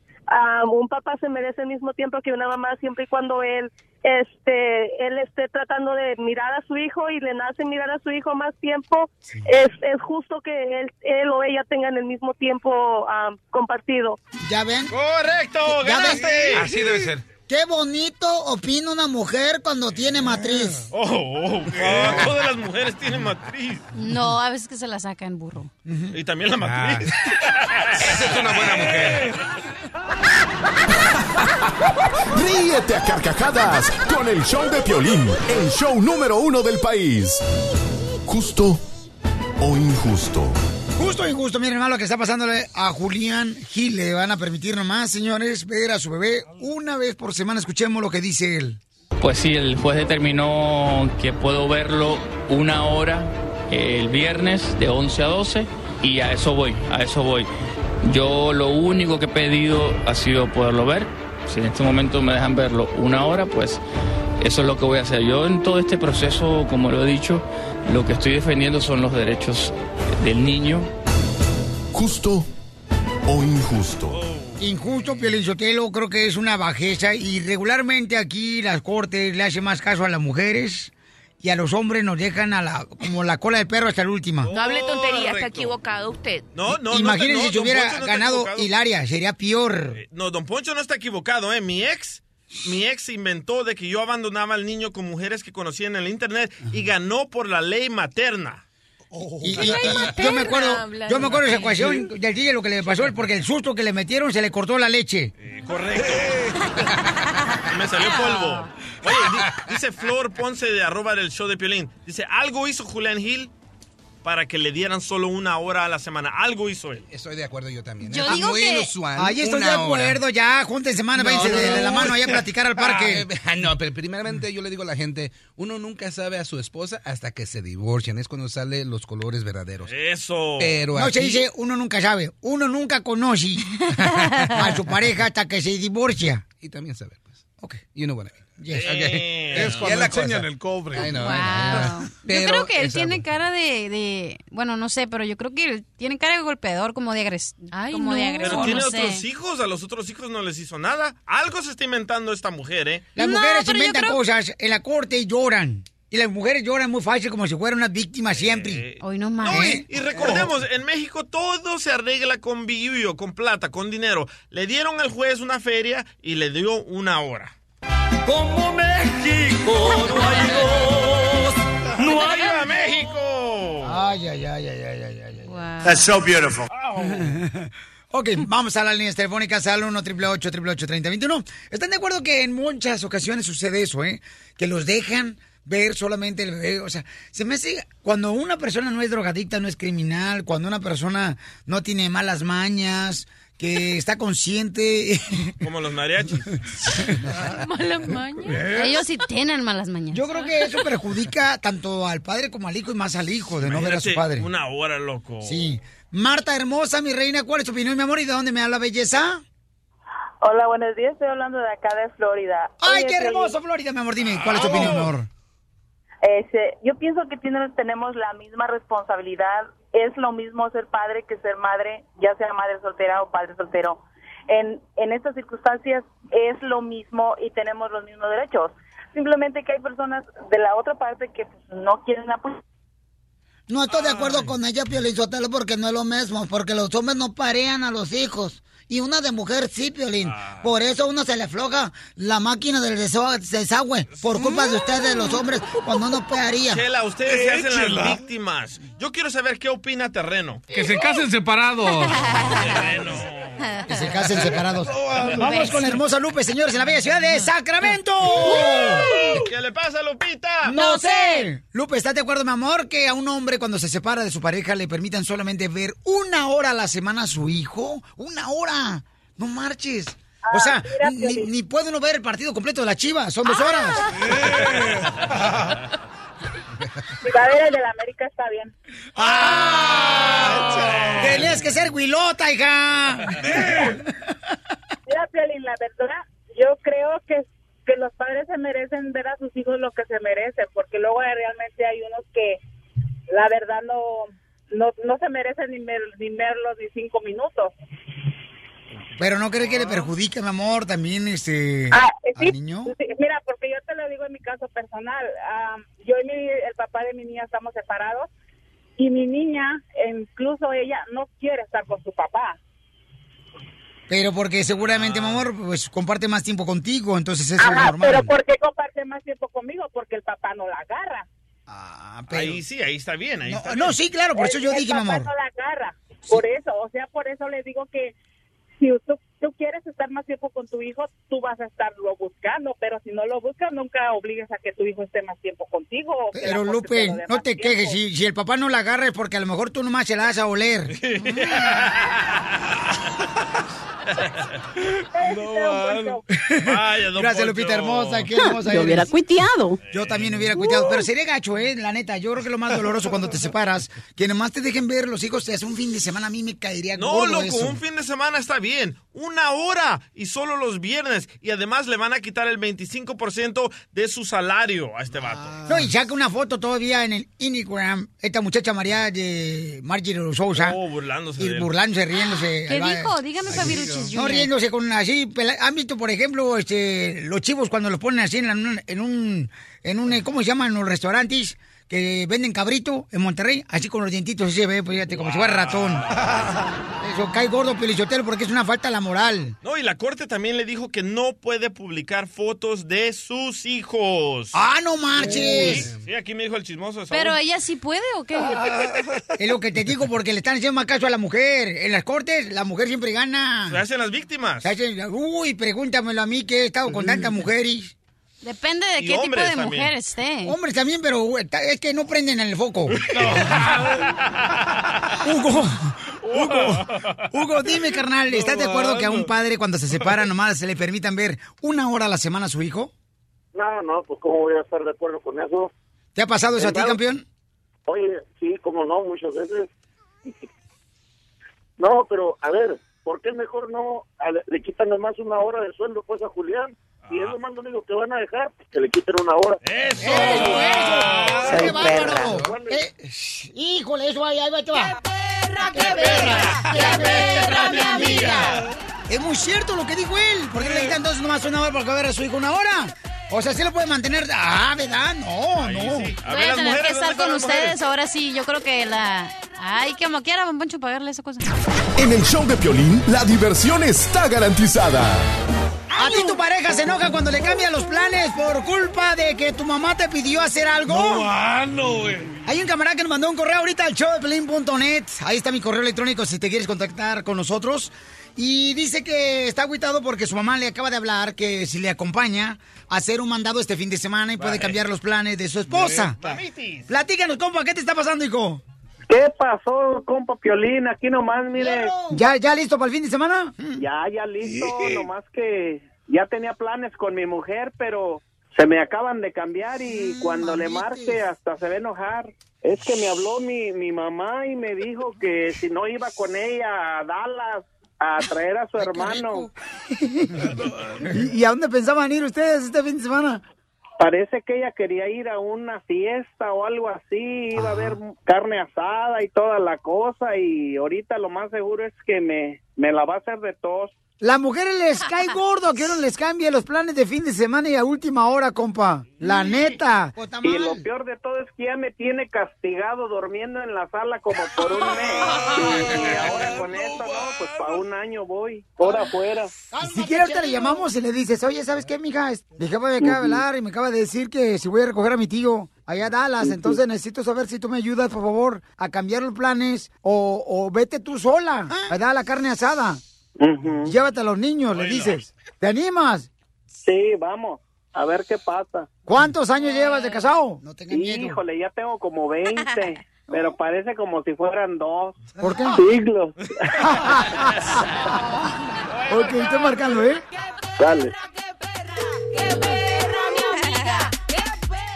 un papá se merece el mismo tiempo que una mamá siempre y cuando él este él esté tratando de mirar a su hijo y le nace mirar a su hijo más tiempo es, es justo que él, él o ella tengan el mismo tiempo ah, compartido ¿Ya ven? Correcto, ¿Ya ven? ganaste. Así debe ser. Qué bonito opina una mujer cuando tiene matriz. Oh, oh, oh, todas las mujeres tienen matriz. No, a veces que se la saca en burro. Y también la matriz. Esa es una buena mujer. Ríete a carcajadas con el show de Piolín, el show número uno del país. Justo o injusto. Justo o injusto, miren hermano, lo que está pasándole a Julián Gil. Le van a permitir nomás, señores, ver a su bebé una vez por semana. Escuchemos lo que dice él. Pues sí, el juez determinó que puedo verlo una hora el viernes de 11 a 12 y a eso voy, a eso voy. Yo lo único que he pedido ha sido poderlo ver. Si en este momento me dejan verlo una hora, pues eso es lo que voy a hacer. Yo en todo este proceso, como lo he dicho, lo que estoy defendiendo son los derechos del niño. Justo o injusto. Injusto, Piolín creo que es una bajeza y regularmente aquí las cortes le hacen más caso a las mujeres y a los hombres nos dejan a la, como la cola del perro hasta la última. No hable tonterías, está equivocado usted. No, no, Imagínense no, si hubiera no ganado. Hilaria, sería peor. No, don Poncho no está equivocado, ¿eh? Mi ex, mi ex inventó de que yo abandonaba al niño con mujeres que conocía en el internet y ganó por la ley materna. Y, y- y yo me acuerdo, yo me acuerdo de esa ecuación del DJ lo que le pasó, porque el susto que le metieron se le cortó la leche. Correcto. Me salió polvo. Oye, di- dice Flor Ponce de arroba del show de Piolín. Dice, algo hizo Julián Gil para que le dieran solo una hora a la semana. Algo hizo él. Estoy de acuerdo yo también. Yo Es digo muy que- inusual. Ay, estoy de una hora. acuerdo, ya, junten semana, váyanse de, de la mano allá a platicar al parque. Ah, no, pero primeramente yo le digo a la gente, uno nunca sabe a su esposa hasta que se divorcian. Es cuando salen los colores verdaderos. Eso. Pero no se dice, uno nunca sabe, uno nunca conoce a su pareja hasta que se divorcia. Y también saber, pues. Ok. You know what I mean. Yes. Ok. Es cuando la enseñan cosa. el cobre. Ay, no, Wow. no, Yo Pero creo que él es tiene cara de, de- bueno, no sé, pero yo creo que él tiene cara de golpeador, como de agres, como de Pero agresor, tiene no sé. otros hijos, a los otros hijos no les hizo nada. Algo se está inventando esta mujer, ¿eh? Las mujeres inventan cosas en la corte y lloran. Y las mujeres lloran muy fácil como si fueran unas víctimas siempre. Hoy no No, y, y recordemos, en México todo se arregla con billullo, con plata, con dinero. Le dieron al juez una feria y le dio una hora. Como México no hay dos, no hay ¡Viva México! Ay, ay, ay, ay, ay, ay, ay. That's so beautiful. Ok, vamos a las líneas telefónicas al 1 888 3021 ¿Están de acuerdo que en muchas ocasiones sucede eso, eh? Que los dejan ver solamente el bebé. O sea, se me hace. Cuando una persona no es drogadicta, no es criminal. Cuando una persona no tiene malas mañas, que está consciente. Como los mariachis. Malas mañas. Ellos sí tienen malas mañas. Yo creo que eso perjudica tanto al padre como al hijo y más al hijo de no ver a su padre. Una hora, loco. Sí. Marta hermosa, mi reina, ¿cuál es tu opinión, mi amor? ¿Y de dónde me habla belleza? Hola, buenos días. Estoy hablando de acá de Florida. ¡Ay, Oye, qué hermoso, Florida, mi amor! Dime, ¿cuál es tu opinión, mi amor? Este, yo pienso que tiene- tenemos la misma responsabilidad. Es lo mismo ser padre que ser madre, ya sea madre soltera o padre soltero. En, en estas circunstancias es lo mismo y tenemos los mismos derechos. Simplemente que hay personas de la otra parte que pues, no quieren apoyar. No estoy de acuerdo con ella, Piolín Sotelo, porque no es lo mismo, porque los hombres no parean a los hijos. Y una de mujer sí, Piolín. Por eso uno se le afloja la máquina del desagüe, desagüe, por culpa de ustedes, los hombres, cuando uno paría. Chela, ustedes se hacen Chela. las víctimas. Yo quiero saber qué opina Terreno. Que se casen separados. Que se casen separados. Vamos con la hermosa Lupe, señores, en la bella ciudad de Sacramento. ¿Qué le pasa, Lupita? No sé. Lupe, ¿estás de acuerdo, mi amor, que a un hombre cuando se separa de su pareja le permitan solamente ver una hora a la semana a su hijo? Una hora. No marches. O sea, ni, ni puede uno ver el partido completo de la Chiva. Son dos horas. Si va a ver el de la América está bien. ¡Ah! Tenías que ser huilota, hija. Mira, Piolín, la verdad, yo creo que, que los padres se merecen ver a sus hijos lo que se merecen, porque luego realmente hay unos que, la verdad, no no, no se merecen ni, ver- ni verlos ni cinco minutos. Pero no cree que le perjudica, mi amor, también este Ah, eh, sí, al niño. sí, mira, porque yo te lo digo en mi caso personal. ah, yo y mi- el papá de mi niña estamos separados y mi niña, incluso ella, no quiere estar con su papá. Pero porque seguramente, mi amor, pues comparte más tiempo contigo, entonces eso es Ajá, normal. pero ¿por qué comparte más tiempo conmigo? Porque el papá no la agarra. Ahí sí, ahí está bien. Ahí está no, bien. sí, claro, por eso yo El dije, mi papá amor. no la agarra. Por eso, o sea, por eso le digo que si tú, quieres estar más tiempo con tu hijo, tú vas a estarlo buscando, pero si no lo buscas, nunca obligues a que tu hijo esté más tiempo contigo. Pero Lupe, te no te tiempo. quejes. Si, si el papá no la agarra es porque a lo mejor tú nomás se la vas a oler. Vaya, don Gracias. Lupita hermosa. Qué hermosa Yo hubiera cuiteado. Yo también hubiera cuiteado. Pero sería gacho, ¿eh? La neta, yo creo que lo más doloroso cuando te separas, que nomás te dejen ver los hijos, es un fin de semana, a mí me caería No, gordo loco, eso. un fin de semana está bien. Una hora y solo los viernes. Y además le van a quitar el 25% de su salario a este vato. No, y saca una foto todavía en el Instagram, esta muchacha María de Marjorie Sousa. Oh, burlándose de Y él. burlándose, riéndose. ¿Qué va. dijo? Dígame, Fabiruchis No, riéndose con así. ¿Han visto, por ejemplo, este, los chivos cuando los ponen así en, la- en un, en un, ¿cómo se llaman los restaurantes? Que venden cabrito en Monterrey, así con los dientitos, así se ve, pues, fíjate, como si fuera ratón. Eso cae gordo, Pelichotelo, porque es una falta a la moral. No, y la corte también le dijo que no puede publicar fotos de sus hijos. ¡Ah, no marches! Sí, sí, aquí me dijo el chismoso. Pero ella sí puede o qué? Es lo que te digo, porque le están haciendo más caso a la mujer. En las cortes, la mujer siempre gana. Se hacen las víctimas. Se hacen- uy, pregúntamelo a mí que he estado con tantas mujeres. Depende de Y qué tipo de también. mujer esté. Hombres también, pero es que no prenden el foco. Hugo, Hugo, Hugo, dime, carnal, ¿estás de acuerdo que a un padre cuando se separa nomás se le permitan ver una hora a la semana a su hijo? No, no, pues cómo voy a estar de acuerdo con eso. ¿Te ha pasado eso a ti, campeón? Oye, sí, como no, muchas veces. No, pero a ver, ¿por qué mejor no le quitan nomás una hora de sueldo pues a Julián? Y es lo más único que van a dejar, pues, que le quiten una hora. ¡Eso! ¡Eso! ¡Qué Soy bárbaro! perra. Eh, híjole, eso ahí, ahí va, te va. ¡Qué perra! ¡Qué perra, mi amiga! Es muy cierto lo que dijo él. ¿Por qué le quitan entonces nomás una hora para ver a su hijo una hora? O sea, ¿sí lo puede mantener? Ah, ¿verdad? No, no. Voy a tener que estar con ustedes ahora sí. Yo creo que la... Ay, como quiera, Don Poncho, pagarle esa cosa. En el show de Piolín, la diversión está garantizada. ¿A ti tu pareja se enoja cuando le cambian los planes por culpa de que tu mamá te pidió hacer algo? No, ah, no, güey. Hay un camarada que nos mandó un correo ahorita al showdepelín.net. Ahí está mi correo electrónico si te quieres contactar con nosotros. Y dice que está agüitado porque su mamá le acaba de hablar que si le acompaña a hacer un mandado este fin de semana y puede Vale. cambiar los planes de su esposa. Platícanos, compa, ¿qué te está pasando, hijo? ¿Qué pasó, compa Piolín? Aquí nomás, mire. ¿Ya, ya listo para el fin de semana? Ya, ya listo, nomás que ya tenía planes con mi mujer, pero se me acaban de cambiar y cuando le marque hasta se va a enojar. Es que me habló mi, mi mamá y me dijo que si no iba con ella a Dallas a traer a su hermano. ¿Y, y a dónde pensaban ir ustedes este fin de semana? Parece que ella quería ir a una fiesta o algo así, iba a haber carne asada y toda la cosa y ahorita lo más seguro es que me, me la va a hacer de tos. Las mujeres les cae gordo que uno les cambie los planes de fin de semana y a última hora, compa. La neta. Y lo peor de todo es que ya me tiene castigado durmiendo en la sala como por un mes. Y ahora con esto, no, pues para un año voy, por afuera. Si quiere ahorita le llamamos y le dices, oye, ¿sabes qué, mija? Me acaba de hablar y me acaba de decir que si voy a recoger a mi tío allá a Dallas, entonces necesito saber si tú me ayudas, por favor, a cambiar los planes o, o vete tú sola, ¿verdad? A la carne asada. Llévate a los niños, le dices. ¿Te animas? Sí, vamos, a ver qué pasa. ¿Cuántos años llevas de casado? No Híjole, ya tengo como 20, pero parece como si fueran dos. ¿Por qué? Siglos. ok, estoy marcando, ¿eh? Dale.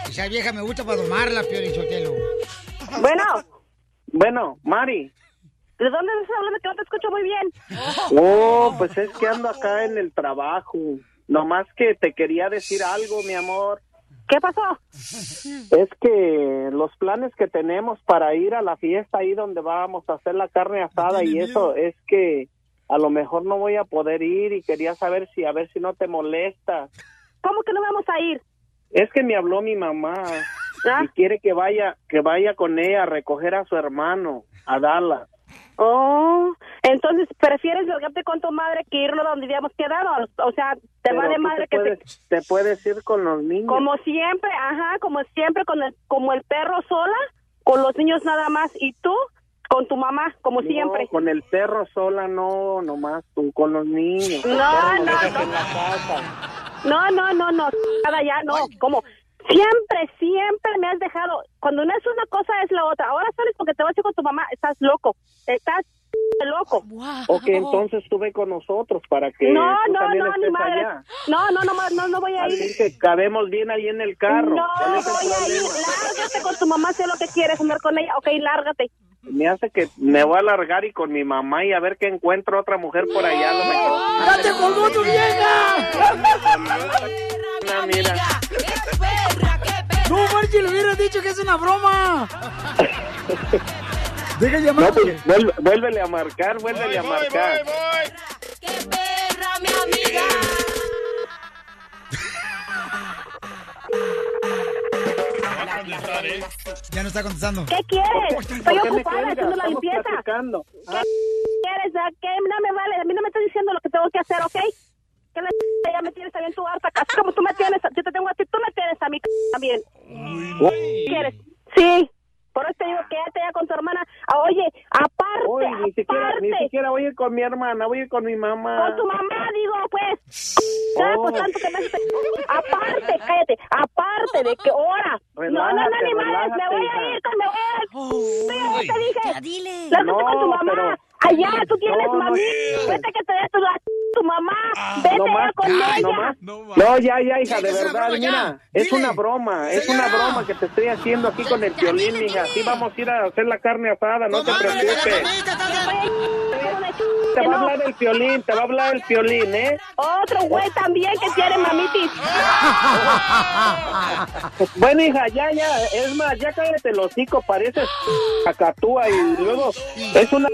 Esa vieja me gusta para domarla, Piorichotelo. Bueno. Bueno, Mari. ¿De dónde estás hablando que no te escucho muy bien? Oh, pues es que ando acá en el trabajo. Nomás que te quería decir algo, mi amor. ¿Qué pasó? Es que los planes que tenemos para ir a la fiesta ahí donde vamos a hacer la carne asada y eso es que a lo mejor no voy a poder ir y quería saber si a ver si no te molesta. ¿Cómo que no vamos a ir? Es que me habló mi mamá y quiere que vaya que vaya con ella a recoger a su hermano a Dallas. Oh, entonces prefieres largarte con tu madre que irnos donde habíamos quedado. O sea, te Pero va de tú madre te que puedes, te puedes ir con los niños. Como siempre, ajá, como siempre, con el, como el perro sola, con los niños nada más, y tú con tu mamá, como No, siempre. con el perro sola no, nomás tú con los niños. No, no, no. No, no, no, no, nada ya, no, como siempre, siempre me has dejado, cuando no es una cosa es la otra. Ahora sales porque te vas a ir con tu mamá, estás loco, estás loco. O que entonces estuve con nosotros para que No, tú no, también no, ni estés madre. allá. No, no, no, no, no voy a ir. Así que cabemos bien ahí en el carro. No ¿Cuál es el voy a ir. Lárgate con tu mamá, sé lo que quieres, andar con ella. Ok, lárgate. Me hace que me voy a largar y con mi mamá y a ver que encuentro otra mujer por allá. lo mejor. ¡Ya te colgó tu Mira, mira. No, Marchi, le hubieras dicho que es una broma. Deja llamar. No, pues, vuelve- vuélvele a marcar, vuélvele a marcar. Ya no está contestando. ¿Qué quieres? Estoy ¿Por qué ocupada haciendo la limpieza. platicando. ¿Qué quieres? ¿A qué? No me vale. A mí no me estás diciendo lo que tengo que hacer, ¿ok? Que la ya me tienes también tu harta. Así como tú me tienes, yo te tengo a ti, tú me tienes a mí también. ¿Qué quieres? Sí. Por eso te digo, quédate ya con tu hermana. Ah, Oye, aparte, Uy, ni siquiera, aparte. ni siquiera voy a ir con mi hermana, voy a ir con mi mamá. Con tu mamá, digo, pues. Ya, pues Oh. tanto que me Aparte, cállate. Aparte de que ahora. No, no, no, Relájate, ni madres. Me voy relájate, a ir, con- me voy a ir. Sí, te dije. Ya dile. Lárgate No, con tu mamá. pero- Allá, tú tienes No, no. mami. Vete que te dé tu, tu mamá. Vete No más, con ya, ella. no más. No, ya, ya, hija, de verdad, broma, mira, es Dile. una broma, es una broma que te estoy haciendo aquí con el violín, mija. Así vamos a ir a hacer la carne asada, no te preocupes. Te va a hablar el violín, te va a hablar el violín, ¿eh? Otro güey también que quiere mamitis. Bueno, hija, ya, ya, es más, ya cállate el hocico, pareces cacatúa y luego es una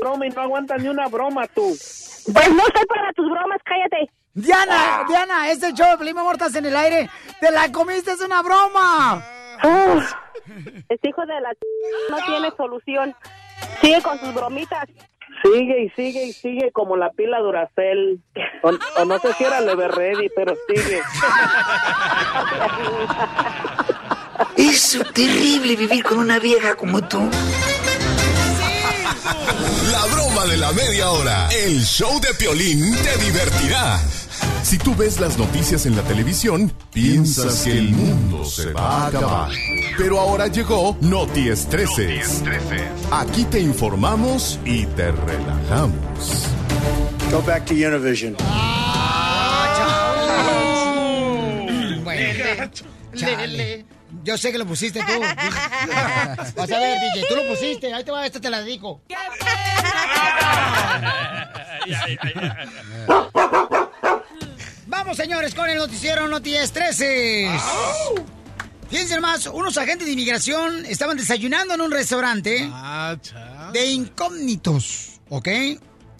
broma y no aguantas ni una broma tú. Pues no estoy para tus bromas, cállate. Diana, Diana, este show de Pelín Amor, estás en el aire. Te la comiste, es una broma. Uf, este hijo de la no tiene solución. Sigue con sus bromitas. Sigue y sigue y sigue como la pila Duracell. O, o no sé si era Leverready, pero sigue. Es terrible vivir con una vieja como tú. La broma de la media hora. El show de Piolín te divertirá. Si tú ves las noticias en la televisión, piensas que el mundo se va a acabar. Pero ahora llegó Noti Estreses. Aquí te informamos y te relajamos. Go back to Univision. Bueno, chale. Yo sé que lo pusiste tú. Vas a ver, DJ, tú lo pusiste. Ahí te va, esta te la dedico. Vamos, señores, con el noticiero Noti Estreses. Fíjense más, unos agentes de inmigración estaban desayunando en un restaurante de incógnitos, ¿ok?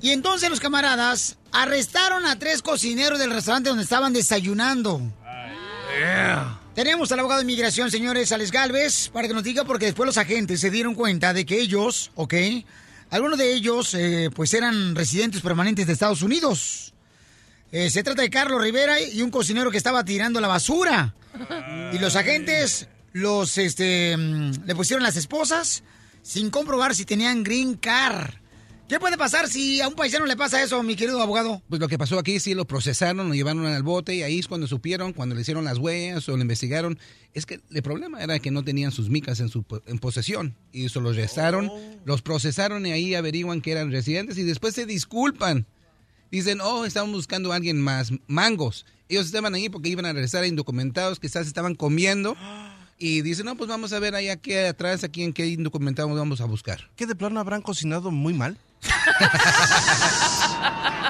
Y entonces los camaradas arrestaron a tres cocineros del restaurante donde estaban desayunando. Tenemos al abogado de inmigración, señores, Alex Galvez, para que nos diga, porque después los agentes se dieron cuenta de que ellos, ¿ok? Algunos de ellos, eh, pues eran residentes permanentes de Estados Unidos. Eh, se trata de Carlos Rivera y un cocinero que estaba tirando la basura. Y los agentes los, este, mm, le pusieron las esposas sin comprobar si tenían green card. ¿Qué puede pasar si a un paisano le pasa eso, mi querido abogado? Pues lo que pasó aquí, sí, lo procesaron, lo llevaron al bote y ahí es cuando supieron, cuando le hicieron las huellas o lo investigaron, es que el problema era que no tenían sus micas en su po- en posesión y eso los arrestaron, los procesaron y ahí averiguan que eran residentes y después se disculpan. Dicen, oh, estaban buscando a alguien más, mangos. Ellos estaban ahí porque iban a regresar a indocumentados, quizás estaban comiendo. Y dicen, no, pues vamos a ver ahí aquí atrás, aquí en qué indocumentados vamos a buscar. ¿Qué de plano habrán cocinado muy mal?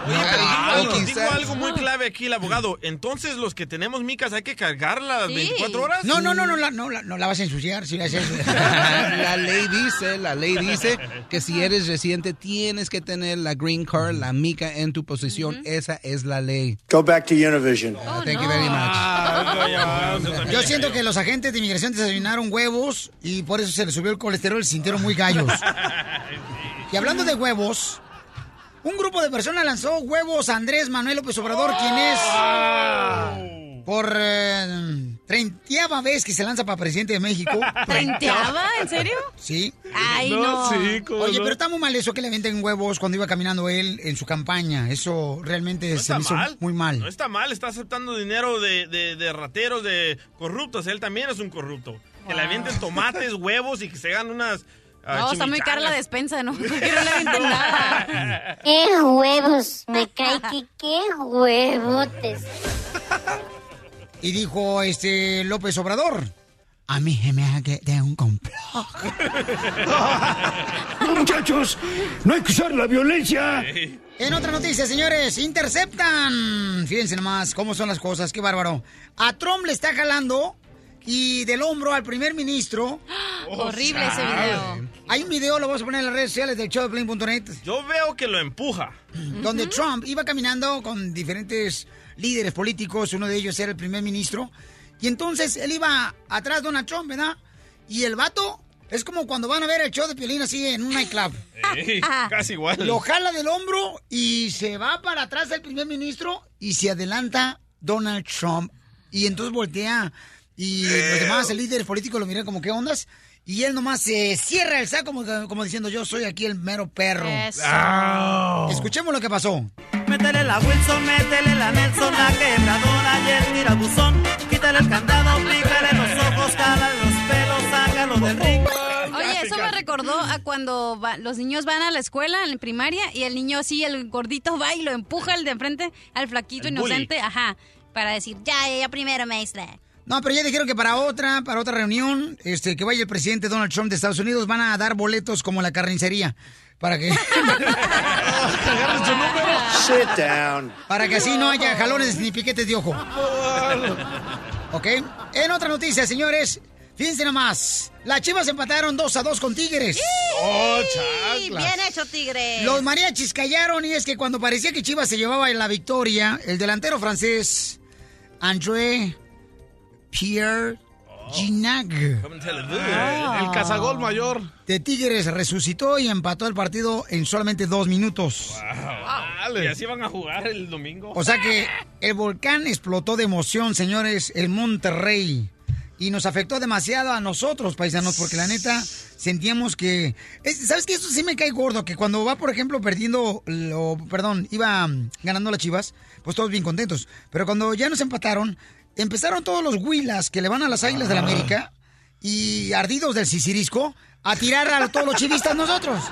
Oye, pero digo, algo muy clave aquí el abogado. Entonces, los que tenemos micas, ¿hay que cargarlas las 24 horas? No, no, no, no, la, no, la, no la vas a ensuciar si le haces eso. la ley dice, la ley dice que si eres residente tienes que tener la green card, la mica en tu posesión. Esa es la ley. Go back to Univision. Thank you very much. Yo siento que los agentes de inmigración desayunaron huevos y por eso se les subió el colesterol y se sintieron muy gallos. Y hablando de huevos, un grupo de personas lanzó huevos a Andrés Manuel López Obrador, quien es por eh, treintiava vez que se lanza para presidente de México. ¿Treintiava? ¿En serio? Sí. Ay, no. No, sí, cómo Oye, no. pero está muy mal eso que le venden huevos cuando iba caminando él en su campaña. Eso realmente No se me hizo mal. muy mal. No está mal, está aceptando dinero de, de- de rateros, de corruptos. Él también es un corrupto. Que le avienten tomates, huevos y que se hagan unas No, está muy cara la despensa, ¿no? Que no le nada. ¡Qué huevos! Me cae que qué huevotes. Y dijo este López Obrador. A mí se me hace de un complot. Muchachos, no hay que usar la violencia. En otra noticia, señores, interceptan. Fíjense nomás cómo son las cosas, qué bárbaro. A Trump le está jalando y del hombro al primer ministro. Horrible ese video. Hay un video, lo vamos a poner en las redes sociales del show de Play.net, Yo veo que lo empuja. donde Trump iba caminando con diferentes líderes políticos, uno de ellos era el primer ministro, y entonces él iba atrás de Donald Trump, ¿verdad? Y el vato es como cuando van a ver el show de Piolín así en un nightclub. Ey, casi igual. Lo jala del hombro y se va para atrás del primer ministro y se adelanta Donald Trump. Y entonces voltea y los demás, el líder político lo miran como qué ondas. Y él nomás se cierra el saco como, como diciendo yo soy aquí el mero perro. Eso. Ah. Escuchemos lo que pasó. Métele la Wilson, métele la Nelson, la quebradora y el tirabuzón. Quítale el candado, pícale los ojos, cala los pelos, sácalo del ring. Oye, eso me recordó a cuando va- los niños van a la escuela, en primaria, y el niño así, el gordito va y lo empuja el de enfrente al flaquito El bully. inocente, ajá, para decir, ya, ya, ya primero, maestra. No, pero ya dijeron que para otra, para otra reunión, este, que vaya el presidente Donald Trump de Estados Unidos, van a dar boletos como la carnicería. Para que. Sit down. Para que así no haya jalones ni piquetes de ojo. ¿Ok? En otra noticia, señores, fíjense nomás. Las chivas empataron 2 a 2 con Tigres. Oh, bien hecho, tigre. Los mariachis callaron y es que cuando parecía que Chivas se llevaba en la victoria, el delantero francés André Pierre Ginac. El cazagol mayor. De Tigres resucitó y empató el partido en solamente dos minutos. Y así van a jugar el domingo. O sea que el volcán explotó de emoción, señores, el Monterrey. Y nos afectó demasiado a nosotros, paisanos, porque la neta sentíamos que... es- ¿Sabes qué? Esto sí me cae gordo, que cuando va, por ejemplo, perdiendo, lo, perdón, iba ganando las chivas, pues todos bien contentos. Pero cuando ya nos empataron, empezaron todos los huilas que le van a las águilas de la América y ardidos del sisirisco a tirar a todos los chivistas nosotros.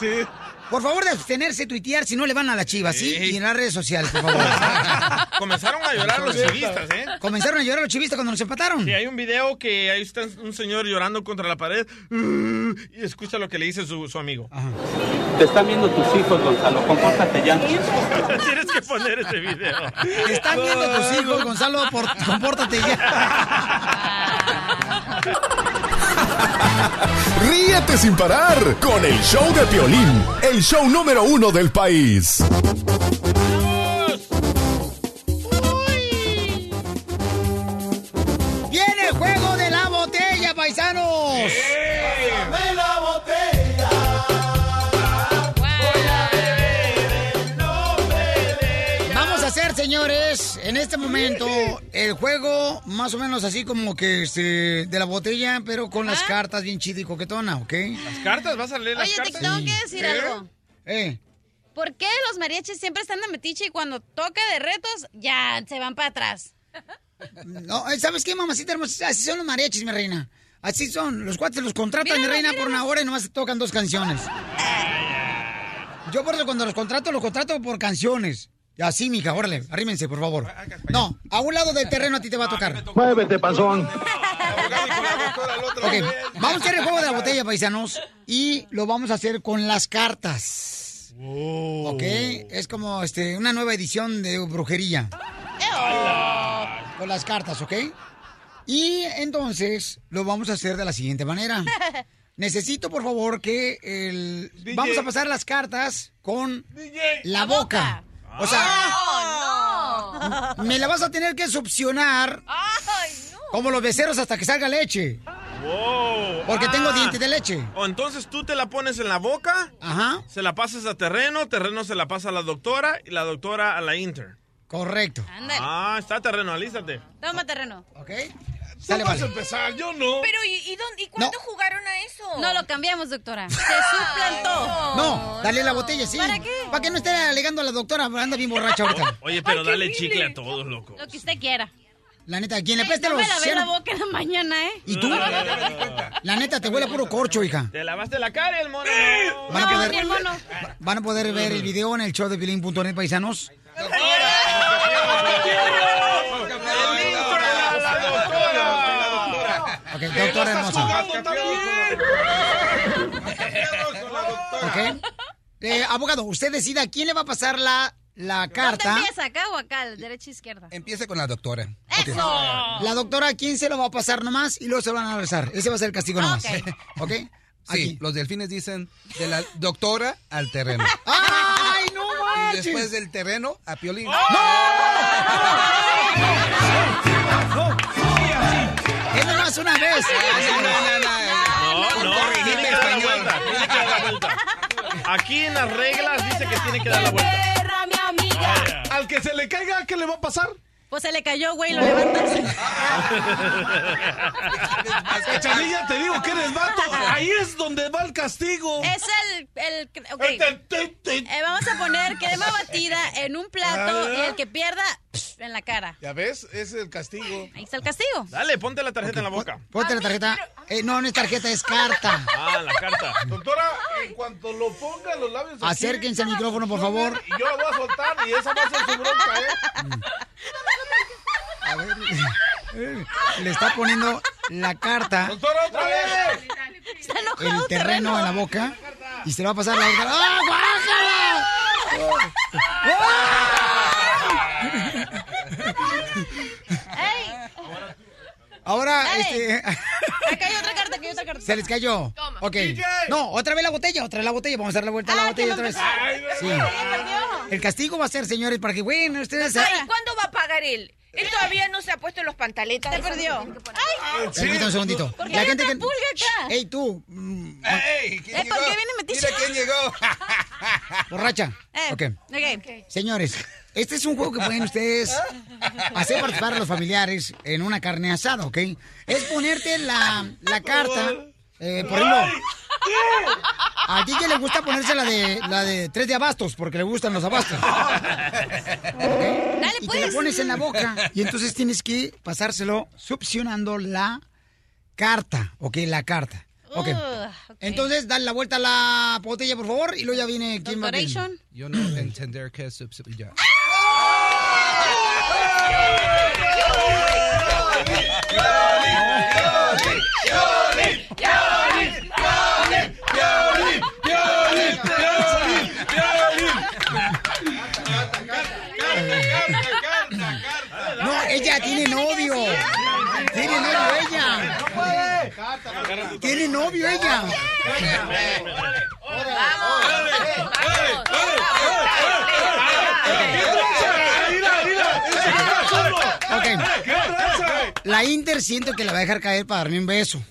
Sí. Por favor, de abstenerse, tuitear si no le van a la chivas, ¿sí? Y en las redes sociales, por favor. Comenzaron a llorar los chivistas, ¿eh? Comenzaron a llorar los chivistas cuando nos empataron. Sí, hay un video que ahí está un señor llorando contra la pared uh, y escucha lo que le dice su, su amigo. Te están viendo tus hijos, Gonzalo. Compórtate ya. Tienes que poner ese video. Te están viendo tus hijos, Gonzalo, por, compórtate ya. Ríete sin parar con el show de Piolín, el show número uno del país. En este momento el juego más o menos así como que este, de la botella, pero con las cartas bien chida y coquetona, ¿ok? ¿Las cartas? ¿Vas a leer las Oye, te cartas? tengo que decir ¿Qué? algo. Eh. ¿Por qué los mariachis siempre están de metiche y cuando toca de retos ya se van para atrás? No, eh, ¿sabes qué, mamacita hermosa? Así son los mariachis, mi reina. Así son. Los cuates los contratan, mi Míralos, reina, por una hora y nomás tocan dos canciones. Yo por eso cuando los contrato, los contrato por canciones. Así, mija, órale, arrímense, por favor. No, a un lado del terreno a ti te va a tocar. Muévete, panzón. Ok, vamos a hacer el juego de la botella, paisanos, y lo vamos a hacer con las cartas. Ok, es como este, una nueva edición de brujería. Con las cartas, ¿ok? Y entonces lo vamos a hacer de la siguiente manera. Necesito, por favor, que el... Vamos a pasar las cartas con la boca. O sea, me la vas a tener que succionar como los beceros hasta que salga leche. Wow. Porque tengo dientes de leche. O entonces tú te la pones en la boca, Ajá. se la pasas a Terreno, Terreno se la pasa a la doctora y la doctora a la Inter. Correcto. Ah, está Terreno, alístate. Toma terreno. Ok. Sale, vas a empezar, yo no. Pero, ¿y, y, dónde- y cuándo jugaron a eso? No lo cambiamos, doctora. Se suplantó. No, dale la botella, sí. ¿Para qué? Para que no esté alegando a la doctora, anda bien borracha ahorita. Oye, pero dale chicle a todos, loco. Lo que usted quiera. La neta, quien le peste No los me lavé la boca en la mañana, ¿eh? ¿Y tú? La neta, te huele a puro corcho, hija. Te lavaste la cara, el mono. Van a No, poder, mi hermano. van a poder ver el video en el show de Pilín.net, paisanos. Ok, doctora hermosa. Ok. Eh, abogado, usted decida a quién le va a pasar la, la ¿Dónde carta. empieza? ¿Acá o acá? Derecha izquierda. Empiece con la doctora. ¡Eso! La doctora, ¿a quién se lo va a pasar nomás? Y luego se lo van a regresar. Ese va a ser el castigo nomás. Ok. ¿Ok? Sí, los delfines dicen de la doctora al terreno. ¡Ay, no Y manches! después del terreno a Piolín. Es nomás una vez. No, no, que dar la vuelta. Tiene que dar la vuelta. Aquí en las reglas dice que tiene que dar la vuelta. ¡Perra, mi amiga! Al que se le caiga, ¿qué le va a pasar? Pues se le cayó, güey, lo levantas. Cachanilla, te digo que eres vato. Ahí es donde va el castigo. Es el... el ok. Eh, vamos a poner crema batida en un plato y el que pierda, en la cara. ¿Ya ves? Es el castigo. Ahí está el castigo. Dale, ponte la tarjeta en la boca. Ponte la tarjeta. Eh, no, no es tarjeta, es carta. Ah, la carta. Doctora, en cuanto lo ponga los labios aquí, Acérquense al micrófono, por favor. Y yo la voy a soltar y esa va a ser su bronca, ¿eh? A ver, eh, le está poniendo la carta, Doctora, otra vez. Está enojado, el terreno en la boca y se le va a pasar la doctora. ¡Ah, ¡Ey! Ahora, Dale. este, Acá hay otra carta, acá hay otra carta. se les cayó. Toma. Ok. DJ. No, otra vez la botella, otra vez la botella. Vamos a dar la vuelta a la Ah, botella otra vez. Sí. Ay, perdió. El castigo va a ser, señores, para que, bueno, ustedes... Ay, ¿cuándo va a pagar él? Él todavía no se ha puesto los pantaletas. Te perdió. ¡Ay! Permítame un segundito. ¿Por qué La hay gente otra que... pulga acá? Ey, tú. mm, ¡Ey! ¿quién ¿por llegó? qué viene metiche? Mira quién llegó. Borracha. Eh, Ok. ok. Señores, este es un juego que pueden ustedes hacer participar a los familiares en una carne asada, ¿ok? Es ponerte la, la carta, eh, por ejemplo, a DJ le gusta ponerse la de, la de tres de abastos, porque le gustan los abastos. Dale, Y te la pues. pones en la boca, y entonces tienes que pasárselo succionando la carta, ¿ok? La carta. Ok. Entonces, dale la vuelta a la botella, por favor, y luego ya viene quién va. Yo no entender qué es La Inter siento que la va a dejar caer para darme un beso.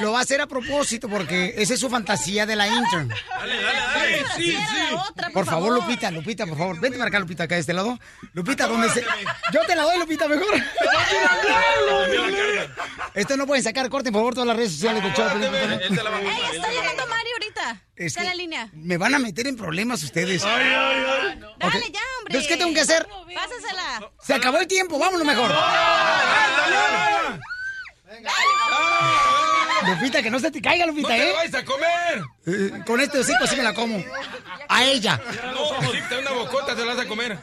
Lo va a hacer a propósito porque esa es su fantasía de la Inter. Sí, sí. Otra, Por favor, Lupita, Lupita, por favor. Vente para acá, Lupita, acá de este lado. Lupita, ¿dónde se...? Yo te la doy, Lupita, mejor. Esto no pueden sacar corte, por favor, todas las redes sociales. Ey, está llegando Mario ahorita. Es está en que- la línea. Me van a meter en problemas ustedes. Dale ya, hombre. Entonces, ¿qué tengo que hacer? Pásasela. Se acabó el tiempo, vámonos mejor. Lupita, que no se te caiga, Lupita, ¡No te ¿eh? la vais a comer! Eh, Con este hocico sí me la como. A ella. No, sí, te una bocota, te la vas a comer.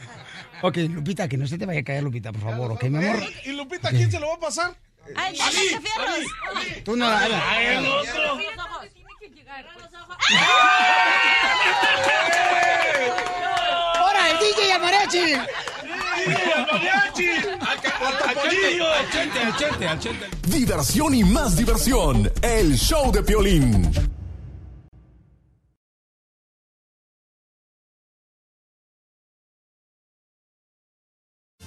Ok, Lupita, que no se te vaya a caer, Lupita, por favor, ok, mi amor. ¿Y Lupita quién se lo va a pasar? ¡Ay, ya, fierros! Tú no la hagas. ¡Ahora, el DJ y el mariachi! Al Diversión y más diversión. El show de Piolín.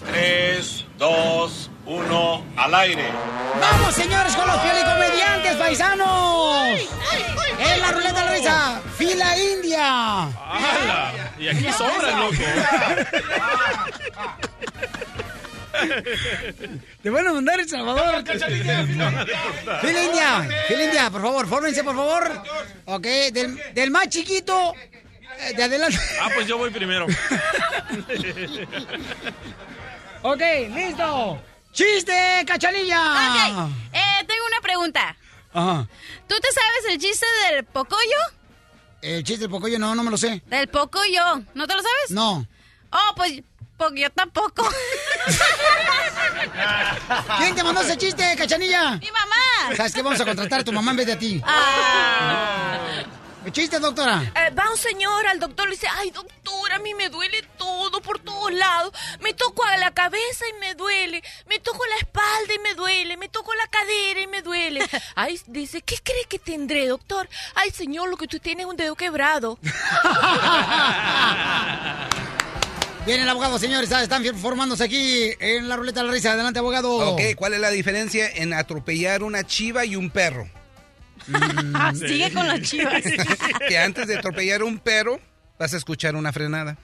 Tres, dos, uno, al aire. ¡Vamos, señores, con los comediantes paisanos! ¡Es la ruleta de la risa! ¡Fila India! ¡Hala! Y aquí sobran, loco. Te van a mandar El Salvador. Fila India, Fila India, por favor, fórmense, por favor. Ok, del, del más chiquito, eh, de adelante. Ah, pues yo voy primero. Ok, listo. ¡Chiste, cachanilla! Ok, eh, tengo una pregunta. Ajá. ¿Tú te sabes el chiste del pocoyo? El chiste del pocoyo no, no me lo sé. Del pocoyo. ¿No te lo sabes? No. Oh, pues, porque yo tampoco. ¿Quién te mandó ese chiste, cachanilla? ¡Mi mamá! ¿Sabes qué? Vamos a contratar a tu mamá en vez de a ti. Ah. ¿Chiste, doctora? Eh, va un señor al doctor y le dice, ay doctor, a mí me duele todo por todos lados. Me toco a la cabeza y me duele. Me toco la espalda y me duele. Me toco la cadera y me duele. Ay, dice, ¿qué cree que tendré, doctor? Ay, señor, lo que tú tienes es un dedo quebrado. Viene el abogado, señores. ah, Están formándose aquí en la ruleta de la risa. Adelante, abogado. Ok, ¿cuál es la diferencia en atropellar una chiva y un perro? Sigue con las chivas. que antes de atropellar un perro, vas a escuchar una frenada.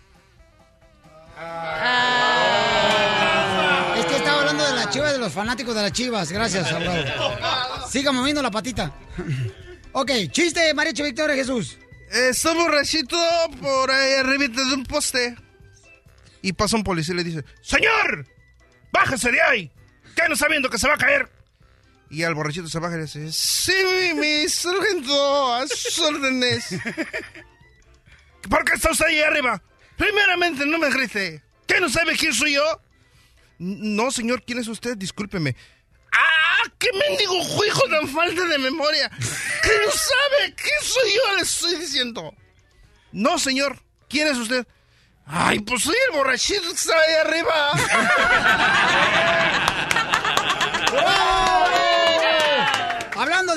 Es que estaba hablando de las chivas, de los fanáticos de las chivas. Gracias, abogado. Siga moviendo la patita. ok, chiste, Mariachi Victoria Jesús. Está borrachito por ahí arribita de un poste. Y pasa un policía y le dice, ¡Señor! ¡Bájese de ahí! ¿Qué no sabiendo que se va a caer? Y al borrachito se baja y le dice, ¡Sí, mi sargento! ¡A sus órdenes! ¿Por qué está usted ahí arriba? Primeramente, no me grite. ¿Qué no sabe quién soy yo? No, señor, ¿quién es usted? Discúlpeme. ¡Ah! ¡Qué mendigo hijo tan falta de memoria! ¿Qué no sabe quién soy yo? Le estoy diciendo. No, señor. ¿Quién es usted? Ay, pues soy el borrachito que está ahí arriba.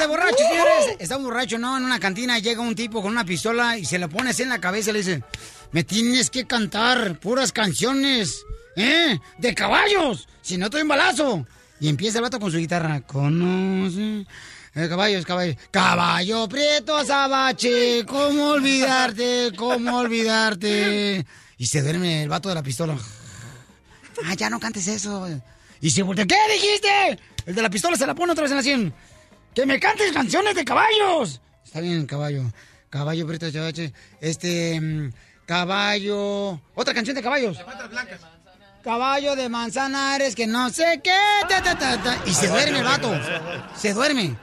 De borrachos, señores, está un borracho, ¿no? En una cantina llega un tipo con una pistola y se la pone así en la cabeza y le dice, me tienes que cantar puras canciones, ¿eh? De caballos, si no te doy un balazo. Y empieza el vato con su guitarra, conoce... Eh, caballos, caballos. Caballo prieto, azabache, ¿cómo olvidarte? ¿Cómo olvidarte? Y se duerme el vato de la pistola. Ah, ya no cantes eso. Y se voltea. ¿Qué dijiste? El de la pistola se la pone otra vez en la sien. ¡Que me cantes canciones de caballos! Está bien, caballo. Caballo, prieto, azabache. Este. mm, Caballo. Otra canción de caballos. Caballo de manzanares que no sé qué. Y se duerme el vato. Se duerme.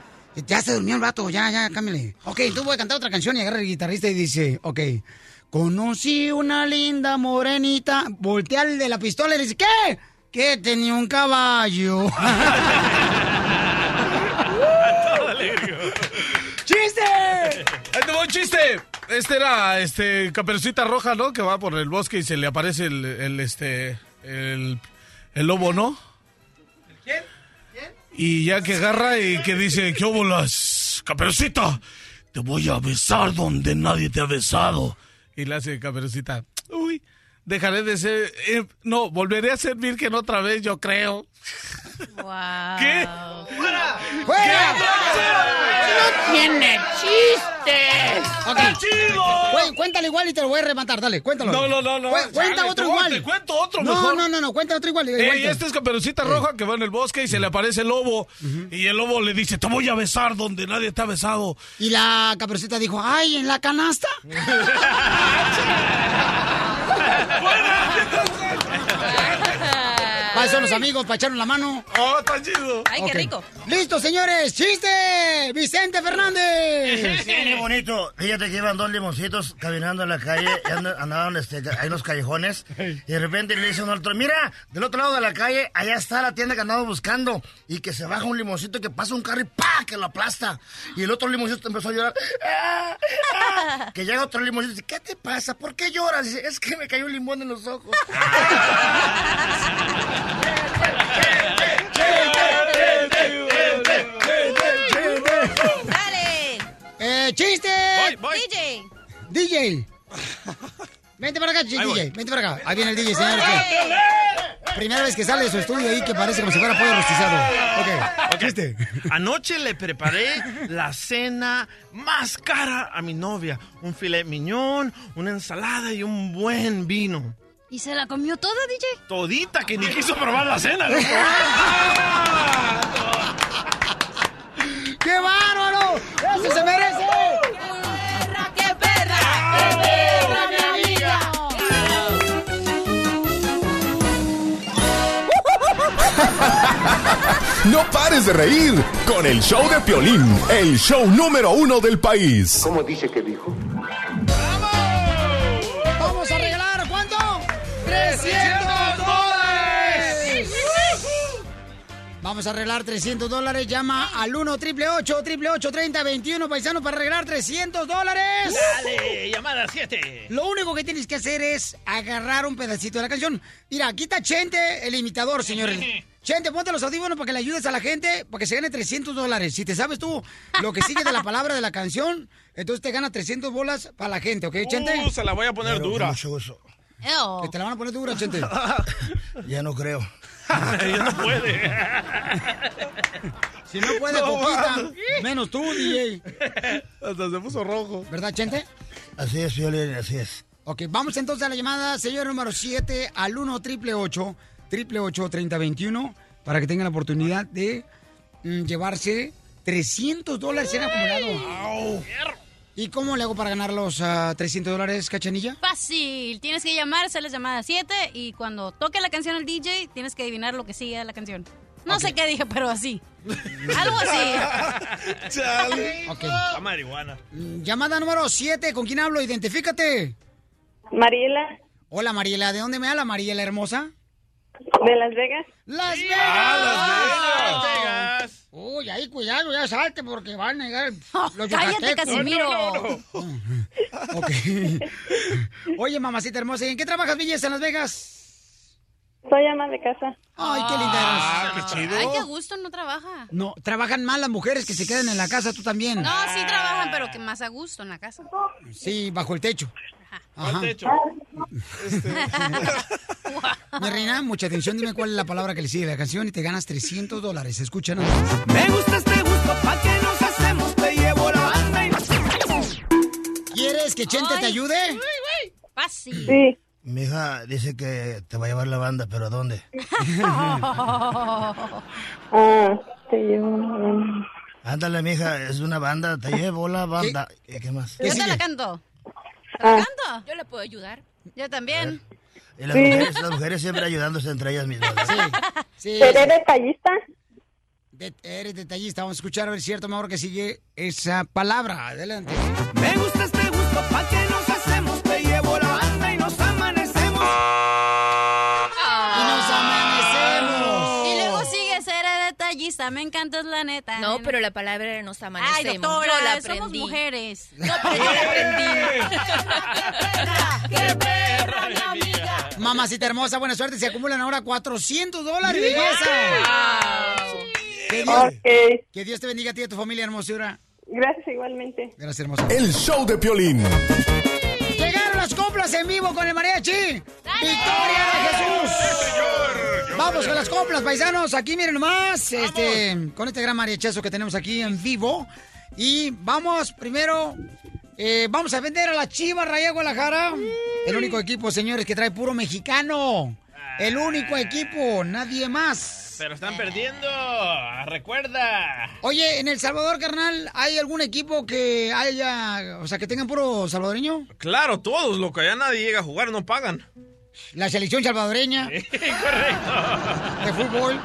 Ya se durmió el vato, ya, ya, cámbiale. Ok, tú voy a cantar otra canción y agarra el guitarrista y dice, ok. Conocí una linda morenita. Voltea al de la pistola y dice, ¿qué? Que tenía un caballo. ¡Chiste! ¡Ahí te va un chiste! Este era, este, Caperucita Roja, ¿no? Que va por el bosque y se le aparece el, el, este, el, el lobo, ¿no? ¿Quién? Y ya que agarra y que dice, ¿qué óbolas? Caperucita, te voy a besar donde nadie te ha besado. Y le hace Caperucita, uy, dejaré de ser, eh, no, volveré a ser virgen otra vez, yo creo. Wow. ¿Qué? ¡Fuera! ¡Fuera! ¡No tiene chistes! Ok. Cu- cuéntale igual y te lo voy a rematar, dale, cuéntalo. No, no, no, no. Cu- cuenta Chale, otro no, igual. te cuento otro no, mejor. No, no, no, cuenta otro igual. igual Ey, te- este es Caperucita Roja que va en el bosque y se le aparece el lobo. Y el lobo le dice, te voy a besar donde nadie te ha besado. Y la caperucita dijo, ay, ¿en la canasta? ¡Fuera! ¿Cuáles son los amigos para echarnos la mano? ¡Oh, está chido! Ay, qué Ok. rico. ¡Listo, señores! ¡Chiste! ¡Vicente Fernández! Sí, qué bonito. Fíjate que iban dos limoncitos caminando en la calle, y and- andaban este, ahí en los callejones, y de repente le dice uno al otro, mira, del otro lado de la calle, allá está la tienda que andamos buscando, y que se baja un limoncito que pasa un carro y ¡pa! que lo aplasta. Y el otro limoncito empezó a llorar. "Ah, ah". Que llega otro limoncito y dice, ¿qué te pasa? ¿Por qué lloras? Dice, es que me cayó un limón en los ojos. ¡Dale! ¡Eh, chiste! DJ. DJ. Vente para acá, voy. DJ. Vente para acá. Ahí viene el DJ, señores. Primera vez que sale de su estudio ahí que parece como si fuera pollo rostizado. Ok. Chiste. Anoche le preparé la cena más cara a mi novia. Un filet miñón, una ensalada y un buen vino. ¿Y se la comió toda, DJ? Todita, que ni quiso probar la cena. ¿no? ¡Qué bárbaro! ¡Eso se merece! ¡Qué perra, qué perra! ¡Qué perra, mi amiga! No pares de reír con el show de Piolín, el show número uno del país. ¿Cómo dice que dijo? ¡300 dólares! Vamos a arreglar 300 dólares. Llama al 1 888 30 21 paisano para arreglar 300 dólares. Dale, llamada 7. Lo único que tienes que hacer es agarrar un pedacito de la canción. Mira, aquí está Chente, el imitador, señores. Chente, ponte los audífonos para que le ayudes a la gente para que se gane 300 dólares. Si te sabes tú lo que sigue de la palabra de la canción, entonces te gana 300 bolas para la gente, ¿ok, Chente? Uh, se la voy a poner dura. Que te la van a poner dura, Chente. Ya no creo. Ella no puede. Si no puede, No, poquita. Menos tú, DJ. Hasta se puso rojo. ¿Verdad, Chente? Así es, Violín, así es. Ok, vamos entonces a la llamada, señor número 7, al 1 888 888 3021 para que tengan la oportunidad de mm, llevarse 300 dólares en acumulado. ¿Y cómo le hago para ganar los ah, 300 dólares, cachanilla? Fácil. Tienes que llamar, sales llamada 7 y cuando toque la canción el DJ, tienes que adivinar lo que sigue de la canción. No sé qué dije, pero así. Algo así. Chale. Ok. La marihuana. Llamada número 7, ¿con quién hablo? Identifícate. Mariela. Hola, Mariela. ¿De dónde me habla, Mariela hermosa? De Las Vegas. ¡Las Vegas! ¡Ah, Las Vegas! Uy, ahí cuidado, ya salte porque van a llegar los cállate. Casimiro. No, no, no. Ok. Oye, mamacita hermosa, ¿y en qué trabajas, belleza, en Las Vegas? Soy ama de casa. Ay, qué linda eres. Ah, qué chido. Ay, qué gusto, no trabaja. No, trabajan mal las mujeres que se quedan en la casa, tú también. No, sí trabajan, pero que más a gusto en la casa. Sí, bajo el techo. ¿Cuál techo? Mi reina, mucha atención, dime cuál es la palabra que le sigue a la canción y te ganas 300 dólares. Escucha nada más. Me gusta este gusto, pa' que nos hacemos, te llevo la banda y ¿Quieres que Chente te ayude? Fácil. Sí. Mi hija dice que te va a llevar la banda, pero ¿a dónde? Ah, te llevo una banda. Ándale, mija, es una banda, te llevo la banda. ¿Qué, qué más? Yo te la canto. ¿Te Ah. Yo le puedo ayudar. Yo también. Y las, mujeres, las mujeres siempre ayudándose entre ellas mismas. Sí. ¿Seré detallista? De- eres detallista. Vamos a escuchar a ver si es cierto, mejor que sigue esa palabra. Adelante. Me gusta este gusto, pa' que nos Me encanta es la neta. No, pero la palabra nos amanecemos. Ay, doctora, Yo la somos mujeres. No, pero yo la aprendí. ¡Qué perra, mi amiga! Mamacita hermosa, buena suerte. Se acumulan ahora 400 dólares, belleza. Que Dios, Ok. que Dios te bendiga a ti y a tu familia hermosura. Gracias igualmente. Gracias, hermosa. El show de Piolín. Llegaron las coplas en vivo con el mariachi. ¡Victoria de Jesús! Vamos con las coplas, paisanos. Aquí miren nomás, este, con este gran mariachazo que tenemos aquí en vivo. Y vamos primero, eh, vamos a vender a la Chivas Raya Guadalajara. El único equipo, señores, que trae puro mexicano. El único equipo, nadie más. Pero están perdiendo. Recuerda. Oye, en El Salvador, carnal, ¿hay algún equipo que haya, o sea, que tengan puro salvadoreño? Claro, todos, loco. Ya nadie llega a jugar, no pagan. La selección salvadoreña Correcto. de fútbol.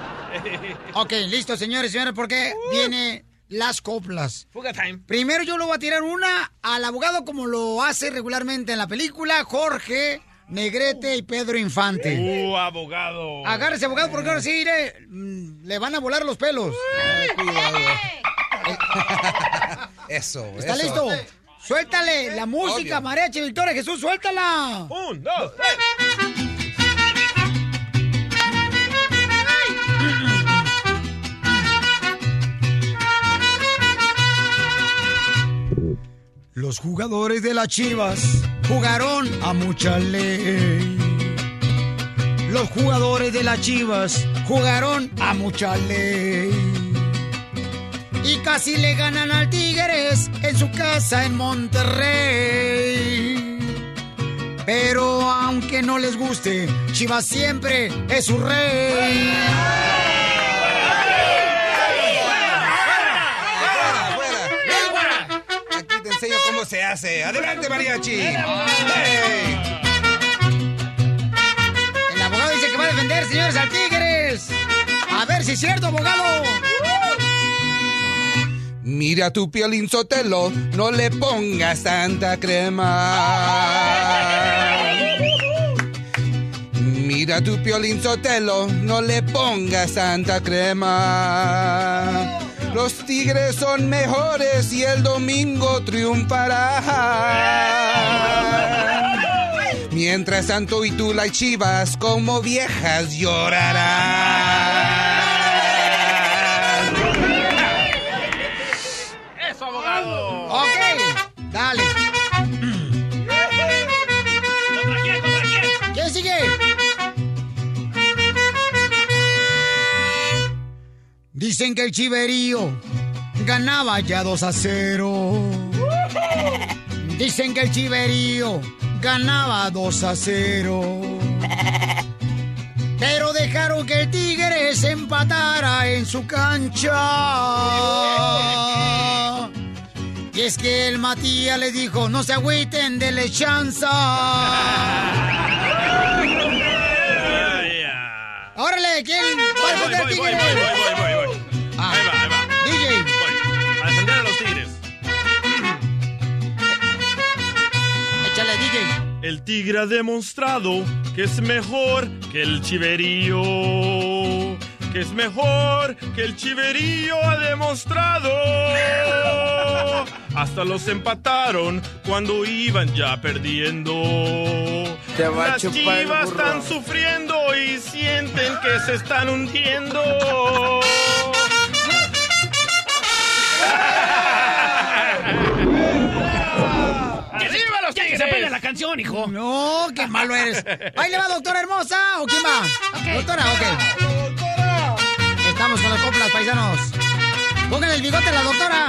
Ok, listo, señores y señores, porque viene las coplas. Fuga time. Primero yo le voy a tirar una al abogado como lo hace regularmente en la película, Jorge Negrete y Pedro Infante. Uh, abogado. Agárrese, abogado, porque ahora sí, mm, le van a volar los pelos. Eso, ¿Está eso. listo? Suéltale la música, Obvio. mariachi Victoria Jesús, suéltala. Un, dos, tres. Los jugadores de las Chivas jugaron a mucha ley. Los jugadores de las Chivas jugaron a mucha ley. Y casi le ganan al Tigres en su casa en Monterrey. Pero aunque no les guste, Chivas siempre es su rey. Aquí te enseño cómo se hace. Adelante, mariachi. Hey. El abogado dice que va a defender, señores, al Tigres. A ver si es cierto, abogado. Mira tu piolín sotelo, no le pongas tanta crema. Mira tu piolín sotelo, no le pongas tanta crema. Los tigres son mejores y el domingo triunfarán. Mientras tanto y tú las chivas como viejas llorarán. Dicen que el chiverío ganaba ya 2 a 0. Dicen que el chiverío ganaba 2 a 0. Pero dejaron que el Tigre se empatara en su cancha. Y es que el Matías le dijo, no se agüiten, dele chanza. ¡Órale! ¿Quién voy, voy, voy. El tigre ha demostrado que es mejor que el chiverío. Que es mejor que el chiverío ha demostrado. Hasta los empataron cuando iban ya perdiendo. Te va a Las chivas están sufriendo y sienten que se están hundiendo. Aprende la canción, hijo. No, qué malo eres. Ahí le va, doctora hermosa. ¿O quién va? Doctora, ok. Estamos con las coplas, paisanos. Pongan el bigote a la doctora.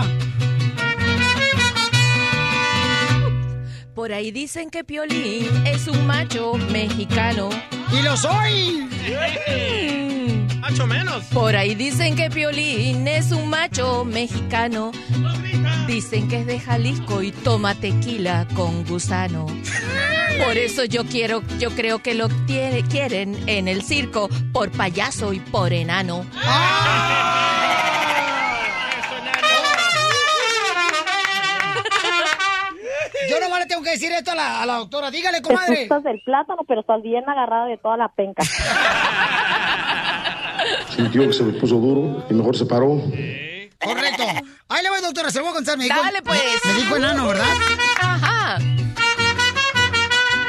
Por ahí dicen que Piolín es un macho mexicano. ¡Y lo soy! Macho menos. Por ahí dicen que Piolín es un macho mexicano. Dicen que es de Jalisco y toma tequila con gusano. Por eso yo quiero, yo creo que lo tiene- quieren en el circo por payaso y por enano. Yo nomás le tengo que decir esto a la, a la doctora. Dígale, Te comadre. gustas del plátano, pero estás bien agarrada de toda la penca. Sintió que se me puso duro y mejor se paró. Correcto. Ahí le voy, doctora. Se lo voy a contar. Me dijo, Dale, pues. Me dijo enano, ¿verdad? Ajá.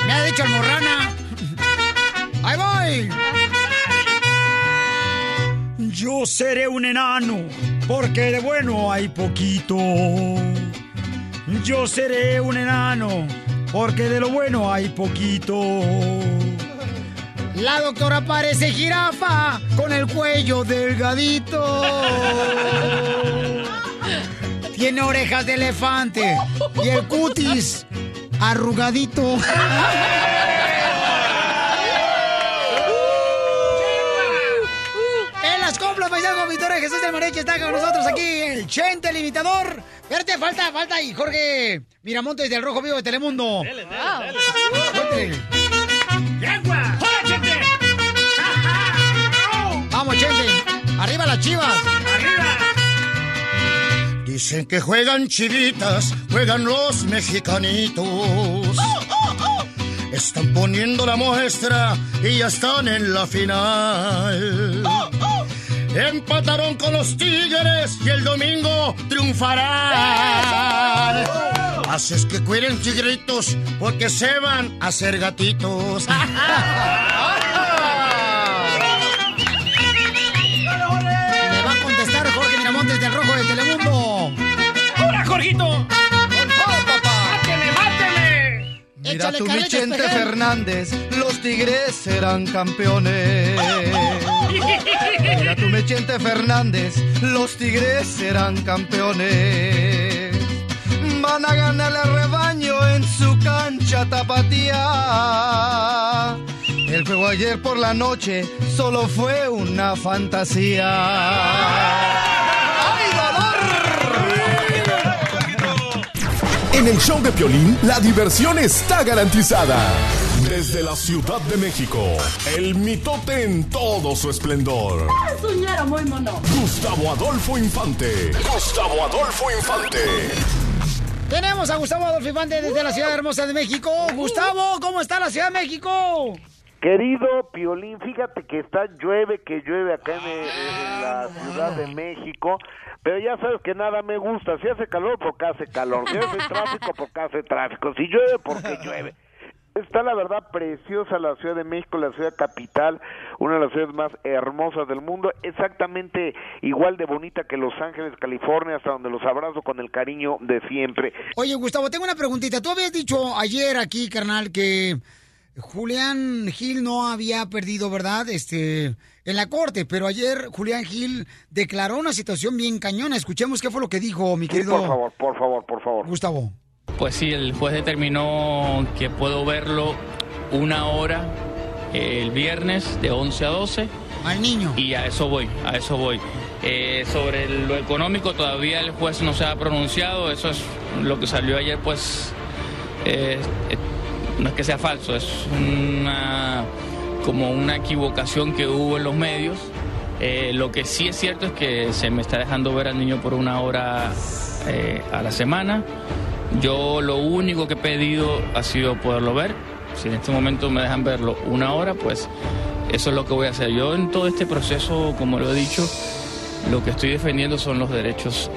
Me ha dicho almorrana. Ahí voy. Yo seré un enano, porque de bueno hay poquito. Yo seré un enano, porque de lo bueno hay poquito. La doctora parece jirafa con el cuello delgadito. Tiene orejas de elefante y el cutis arrugadito. En las compras, paisano, Victoria Jesús del Mareche está con nosotros aquí, el Chente, el imitador. Espérate, falta, falta ahí, Jorge Miramontes del Rojo Vivo de Telemundo. Dele, dele, ¡Hola, las chivas. Arriba. Dicen que juegan chivitas, juegan los mexicanitos. Están poniendo la muestra y ya están en la final. Empataron con los Tigres y el domingo triunfarán. Así es que cuiden tigritos porque se van a hacer gatitos. Mira tú, Pejel. Fernández, los tigres serán campeones. Mira tú, mi Chente Fernández, los tigres serán campeones. Van a ganar el rebaño en su cancha tapatía. El juego ayer por la noche solo fue una fantasía. En el show de Piolín, la diversión está garantizada. Desde la Ciudad de México, el mitote en todo su esplendor. Es un ñero muy mono. Gustavo Adolfo Infante. Gustavo Adolfo Infante. Tenemos a Gustavo Adolfo Infante desde la Ciudad Hermosa de México. Gustavo, ¿cómo está la Ciudad de México? Querido Piolín, fíjate que está llueve, que llueve acá en, eh, en la Ciudad de México, pero ya sabes que nada me gusta, si hace calor porque hace calor, si hace tráfico porque hace tráfico, si llueve porque llueve. Está la verdad preciosa la Ciudad de México, la ciudad capital, una de las ciudades más hermosas del mundo, exactamente igual de bonita que Los Ángeles, California, hasta donde los abrazo con el cariño de siempre. Oye, Gustavo, tengo una preguntita. Tú habías dicho ayer aquí, carnal, que Julián Gil no había perdido, ¿verdad? Este, en la corte, pero ayer Julián Gil declaró una situación bien cañona. Escuchemos qué fue lo que dijo, mi Sí, querido por favor, por favor, por favor. Gustavo. Pues sí, el juez determinó que puedo verlo una hora eh, el viernes de 11 a 12. Al niño. Y a eso voy, a eso voy. Eh, sobre lo económico todavía el juez no se ha pronunciado, eso es lo que salió ayer, pues eh, eh, no es que sea falso, es una como una equivocación que hubo en los medios. Eh, lo que sí es cierto es que se me está dejando ver al niño por una hora eh, a la semana. Yo lo único que he pedido ha sido poderlo ver. Si en este momento me dejan verlo una hora, pues eso es lo que voy a hacer. Yo en todo este proceso, como lo he dicho, lo que estoy defendiendo son los derechos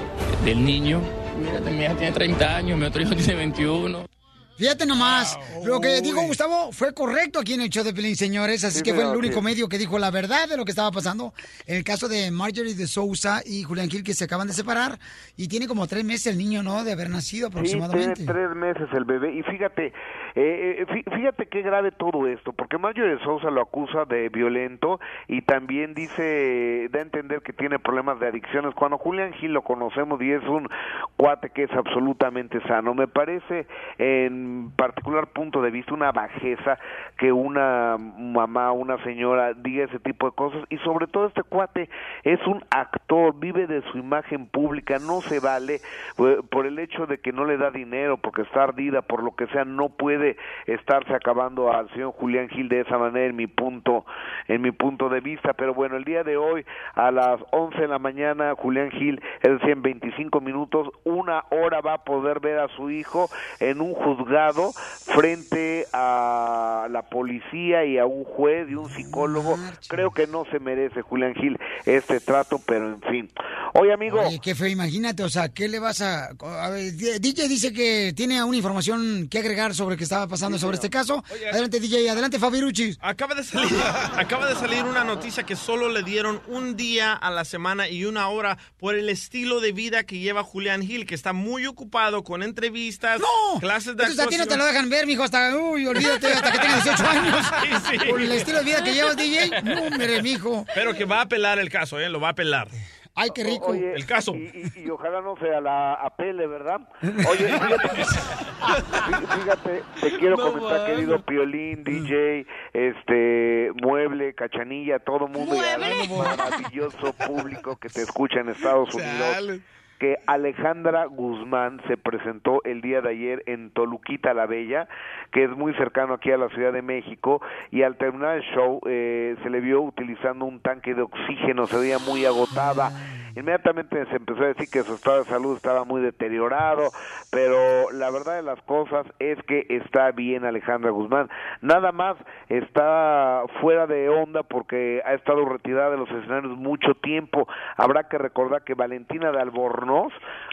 del niño. Mira, mi hija tiene 30 años, mi otro hijo tiene 21. Fíjate nomás, lo que dijo Gustavo fue correcto aquí en el show de Pelín, señores, así Sí, que fue el único sí. medio que dijo la verdad de lo que estaba pasando en el caso de Marjorie de Sousa y Julián Gil que se acaban de separar y tiene como tres meses el niño, ¿no? De haber nacido Sí, tiene aproximadamente. tres meses el bebé. Y fíjate, eh, eh, fí- fíjate qué grave todo esto, porque Mario de Sousa lo acusa de violento y también dice, da a entender que tiene problemas de adicciones. Cuando Julián Gil lo conocemos y es un cuate que es absolutamente sano, me parece en particular punto de vista una bajeza que una mamá, una señora diga ese tipo de cosas y sobre todo este cuate es un actor, vive de su imagen pública, no se vale eh, por el hecho de que no le da dinero, porque está ardida, por lo que sea, no puede estarse acabando al señor Julián Gil de esa manera en mi punto, en mi punto de vista, pero bueno, el día de hoy a las 11 de la mañana Julián Gil, es decir, en 25 minutos, una hora va a poder ver a su hijo en un juzgado frente a la policía y a un juez y un psicólogo. Creo que no se merece Julián Gil este trato, pero en fin. Oye, amigo, Oye, qué feo, imagínate, o sea, ¿qué le vas a...? a ver, DJ dice que tiene una información que agregar sobre qué estaba pasando sobre este caso. Adelante, DJ, adelante, Fabiruchis. Acaba de salir, acaba de salir una noticia que solo le dieron un día a la semana y una hora por el estilo de vida que lleva Julián Gil, que está muy ocupado con entrevistas, clases de Entonces a ti no te actuación. lo dejan ver, mijo, hasta, uy, olvídate, hasta que tengas 18 años. Sí, sí. Por el estilo de vida que llevas, DJ, no, hombre, mijo. Pero que va a apelar el caso, ¿eh? Lo va a apelar. Ay, qué rico. Oye, el caso. Y, y- y ojalá no sea la apele, ¿verdad? Oye, fíjate, fí- fíjate, te quiero No comentar, querido Piolín, DJ, este, Mueble, Cachanilla, todo mundo y maravilloso público que te escucha en Estados Unidos. Que Alejandra Guzmán se presentó el día de ayer en Toluquita la Bella, que es muy cercano aquí a la Ciudad de México, y al terminar el show eh, se le vio utilizando un tanque de oxígeno, se veía muy agotada. Inmediatamente se empezó a decir que su estado de salud estaba muy deteriorado, pero la verdad de las cosas es que está bien Alejandra Guzmán. Nada más está fuera de onda porque ha estado retirada de los escenarios mucho tiempo. Habrá que recordar que Valentina de Albornoz,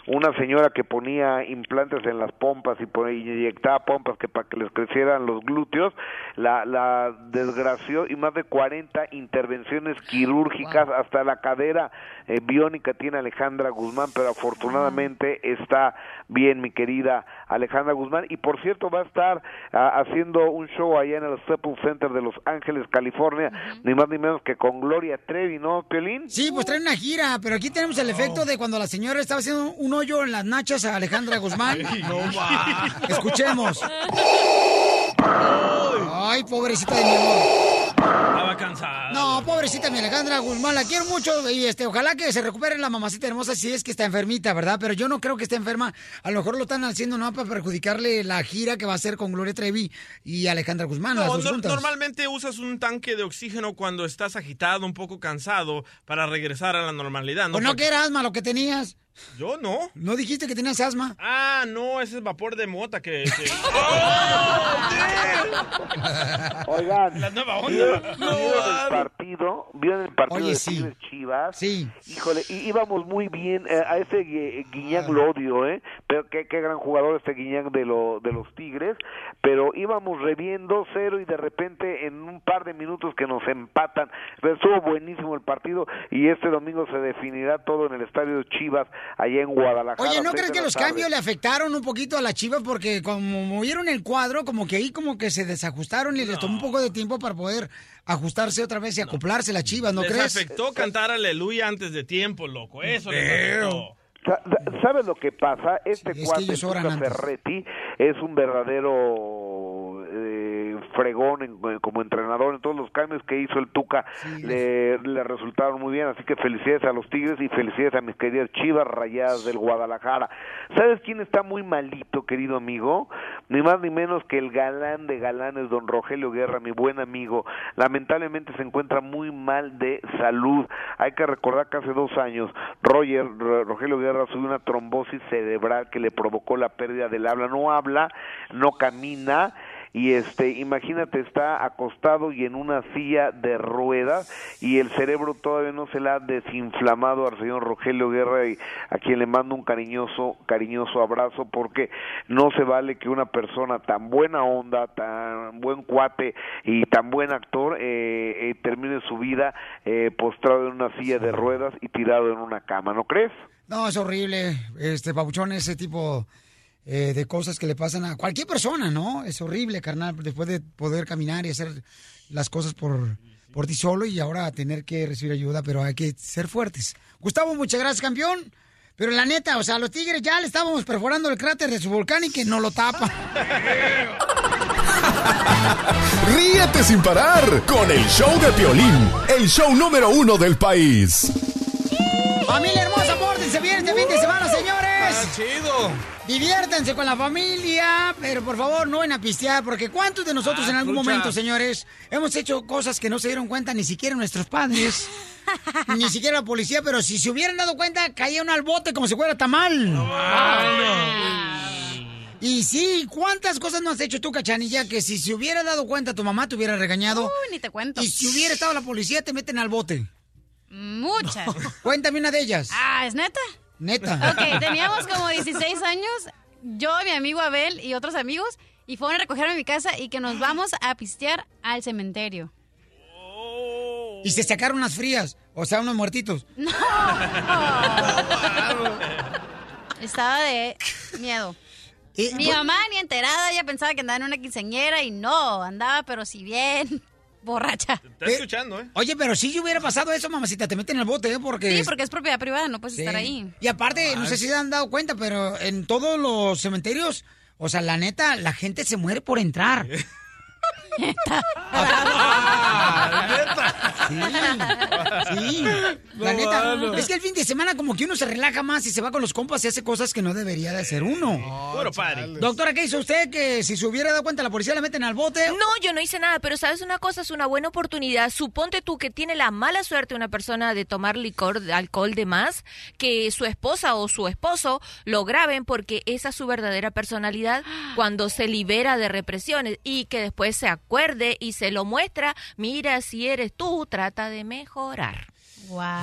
una señora que ponía implantes en las pompas y inyectaba pompas que para que les crecieran los glúteos, la, la desgració y más de 40 intervenciones quirúrgicas hasta la cadera eh, biónica tiene Alejandra Guzmán, pero afortunadamente está bien mi querida Alejandra Guzmán y por cierto va a estar ah, haciendo un show allá en el Staples Center de Los Ángeles, California, ni más ni menos que con Gloria Trevi, ¿no, Piolín? Sí, pues traen una gira, pero aquí tenemos el efecto de cuando la señora estaba haciendo un hoyo en las nachas a Alejandra Guzmán. No va. Escuchemos. Ay, pobrecita de mi amor. Estaba cansada. No, pobrecita mi Alejandra Guzmán, la quiero mucho y este, ojalá que se recupere la mamacita hermosa si es que está enfermita, ¿verdad? Pero yo no creo que esté enferma. A lo mejor lo están haciendo no para perjudicarle la gira que va a hacer con Gloria Trevi y Alejandra Guzmán, las No, dos no- normalmente usas un tanque de oxígeno cuando estás agitado, un poco cansado, para regresar a la normalidad. ¿O no Porque- que era asma lo que tenías? Yo no. ¿No dijiste que tenías asma? Ah, no, ese es vapor de mota que... que- Oigan, La nueva onda. ¿vieron, No, vieron el partido? ¿Vieron el partido Oye, de sí. Tigres Chivas? Sí. Híjole, íbamos muy bien. eh, a ese Gui- Guiñac lo odio, ¿eh? Pero qué, qué gran jugador este Guiñac de, lo, de los Tigres. Pero íbamos reviendo cero y de repente en un par de minutos que nos empatan. Pero estuvo buenísimo el partido y este domingo se definirá todo en el estadio de Chivas allá en Guadalajara. Oye, ¿no seis crees que los tarde. cambios le afectaron un poquito a la Chivas? Porque como movieron el cuadro, como que ahí como que se desajustaron y les tomó un poco de tiempo para poder ajustarse otra vez y acoplarse la Chivas, ¿no Les crees? afectó cantar aleluya antes de tiempo, loco. Eso les afectó. Sa- ¿Sabes lo que pasa? Este Sí, es cuate. Ferretti, es un verdadero fregón en- como entrenador. En todos los cambios que hizo el Tuca le, le resultaron muy bien. Así que felicidades a los Tigres y felicidades a mis queridas Chivas Rayadas del Guadalajara. ¿Sabes quién está muy malito, querido amigo? Ni más ni menos que el galán de galanes, don Rogelio Guerra, mi buen amigo. Lamentablemente se encuentra muy mal de salud. Hay que recordar que hace dos años Roger, Ro- Rogelio Guerra sufrió una trombosis cerebral que le provocó la pérdida del habla. No habla, no camina y este imagínate está acostado y en una silla de ruedas y el cerebro todavía no se le ha desinflamado al señor Rogelio Guerra y a quien le mando un cariñoso cariñoso abrazo porque no se vale que una persona tan buena onda tan buen cuate y tan buen actor eh, eh, termine su vida eh, postrado en una silla de ruedas y tirado en una cama ¿no crees? No, es horrible, este papuchón, ese tipo eh, de cosas que le pasan a cualquier persona, ¿no? Es horrible, carnal, después de poder caminar y hacer las cosas por, por ti solo y ahora tener que recibir ayuda, pero hay que ser fuertes. Gustavo, muchas gracias, campeón. Pero la neta, o sea, los tigres ya le estábamos perforando el cráter de su volcán y que no lo tapa. Ríete sin parar con el show de Piolín, el show número uno del país. Familia hermosa, pórtense bien este fin de semana, señores. Está chido. Diviértanse con la familia, pero por favor no en a pistear, porque ¿cuántos de nosotros Ah, en algún momento, señores, hemos hecho cosas que no se dieron cuenta ni siquiera nuestros padres, ni siquiera la policía, pero si se hubieran dado cuenta, caía uno al bote como si fuera tamal. Y sí, ¿cuántas cosas no has hecho tú, cachanilla? Que si se hubiera dado cuenta, tu mamá te hubiera regañado. Uy, ni te cuento. Y si hubiera estado la policía, te meten al bote. Muchas. Cuéntame una de ellas. Ah, ¿es neta? Neta. Ok, teníamos como 16 años, yo, mi amigo Abel y otros amigos, y fueron a recogerme a mi casa y que nos vamos a pistear al cementerio. Y se sacaron unas frías, o sea, unos muertitos. No. Estaba de miedo. Mi bu- mamá ni enterada, ella pensaba que andaba en una quinceañera y no, andaba pero si bien borracha. Está escuchando, ¿eh? Oye, pero si hubiera pasado eso, mamacita, te meten en el bote, ¿eh? Porque... Sí, porque es propiedad privada, no puedes Sí. estar ahí. Y aparte, no sé si se han dado cuenta, pero en todos los cementerios, o sea, la neta, la gente se muere por entrar. Sí, sí. La neta, es que el fin de semana como que uno se relaja más y se va con los compas y hace cosas que no debería de hacer uno. Puro party. Doctora, ¿qué hizo usted? Que si se hubiera dado cuenta la policía le meten al bote. No, yo no hice nada, pero sabes una cosa, es una buena oportunidad. Suponte tú que tiene la mala suerte una persona de tomar licor, alcohol de más, que su esposa o su esposo lo graben porque esa es su verdadera personalidad cuando se libera de represiones y que después se acuerde y se lo muestra, mira si eres tú, trata de mejorar. Wow.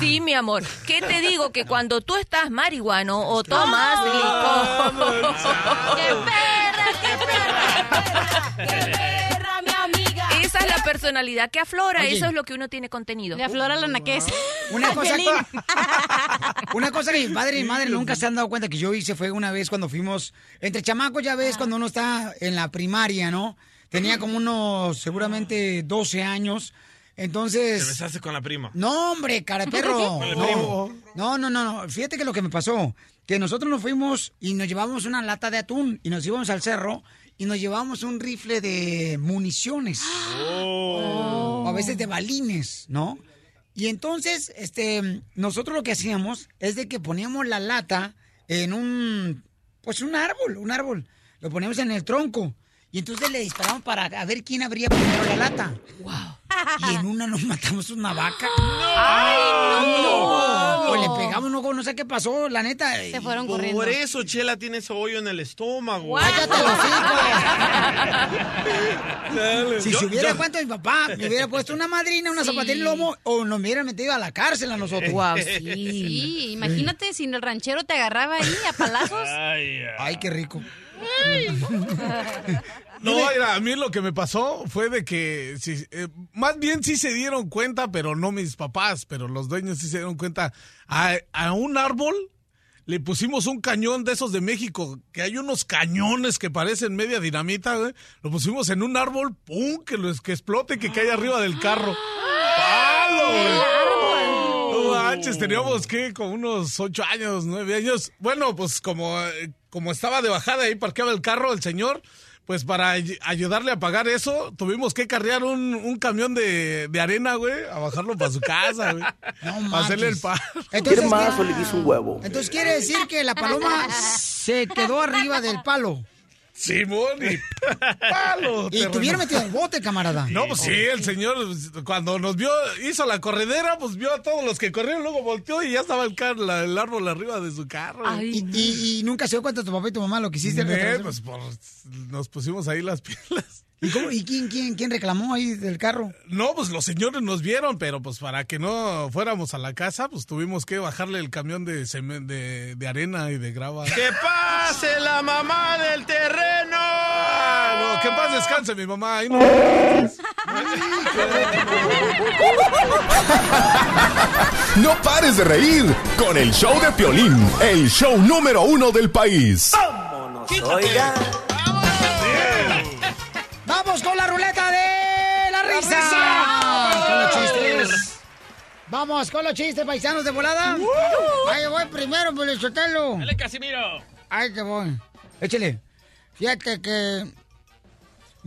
Sí, mi amor. ¿Qué te digo? Que cuando tú estás marihuano o tomas licor... ¡Qué perra, qué perra! ¡Qué perra, mi amiga! Esa es la personalidad que aflora, Oye. eso es lo que uno tiene contenido. Le aflora la naquez. Una cosa, una cosa que mi padre y mi madre nunca se han dado cuenta que yo hice fue una vez cuando fuimos, entre chamacos ya ves, cuando uno está en la primaria, ¿no? Tenía como unos, seguramente 12 años. Te Entonces, besaste con la prima. no, hombre, cara de perro. No. no, no, no, no. Fíjate que lo que me pasó, que nosotros nos fuimos y nos llevamos una lata de atún y nos íbamos al cerro y nos llevábamos un rifle de municiones. O a veces de balines, ¿no? Y entonces, este, nosotros lo que hacíamos es de que poníamos la lata en un, pues un árbol, un árbol. Lo poníamos en el tronco. Y entonces le disparamos para a ver quién abría primero la lata. Y en una nos matamos una vaca. ¡Ay, no! Pues le pegamos, no, no sé qué pasó, la neta. Se fueron Por corriendo. eso Chela tiene ese hoyo en el estómago. ¡Cállate los Si Yo- se hubiera yo- cuento mi papá, me hubiera puesto una madrina, una zapatilla en el lomo, o nos hubiera metido a la cárcel a nosotros. Guau, sí. Sí, imagínate si el ranchero te agarraba ahí a palazos. Ay, qué rico. No, mira, a mí lo que me pasó fue de que, sí, eh, más bien sí se dieron cuenta, pero no mis papás, pero los dueños sí se dieron cuenta. A, a un árbol le pusimos un cañón de esos de México, que hay unos cañones que parecen media dinamita, güey. Lo pusimos en un árbol, ¡pum! Que, lo, que explote, que cae arriba del carro. ¡Palo, güey! No manches, teníamos que como unos ocho años, nueve años. Bueno, pues como, eh, como estaba de bajada ahí parqueaba el carro el señor, pues para ay- ayudarle a pagar eso, tuvimos que carrear un, un camión de, de arena, güey, a bajarlo para su casa, güey. No hacerle el paro. Entonces, más o le quiso un huevo? Entonces quiere decir que la paloma se quedó arriba del palo. Simón, y palo. Y te hubiera metido al bote, camarada. No, pues sí, el señor cuando nos vio, hizo la corredera, pues vio a todos los que corrieron, luego volteó y ya estaba el, car- la- el árbol arriba de su carro. y, y- y nunca se dio cuenta tu papá y tu mamá lo que hiciste. Ne, pues por- nos pusimos ahí las pilas. ¿Y, cómo- y quién, quién, quién reclamó ahí del carro? No, pues los señores nos vieron, pero pues para que no fuéramos a la casa, pues tuvimos que bajarle el camión de, de, de arena y de grava. ¡Que pase la mamá del terreno! Ah, no, que paz descanse mi mamá. ahí no- No pares de reír con el show de Piolín, el show número uno del país. Oiga. Vamos con los chistes, paisanos de volada. Ahí voy primero, Pelizotelo. Dale, Casimiro. Ahí te voy. Échale. Fíjate que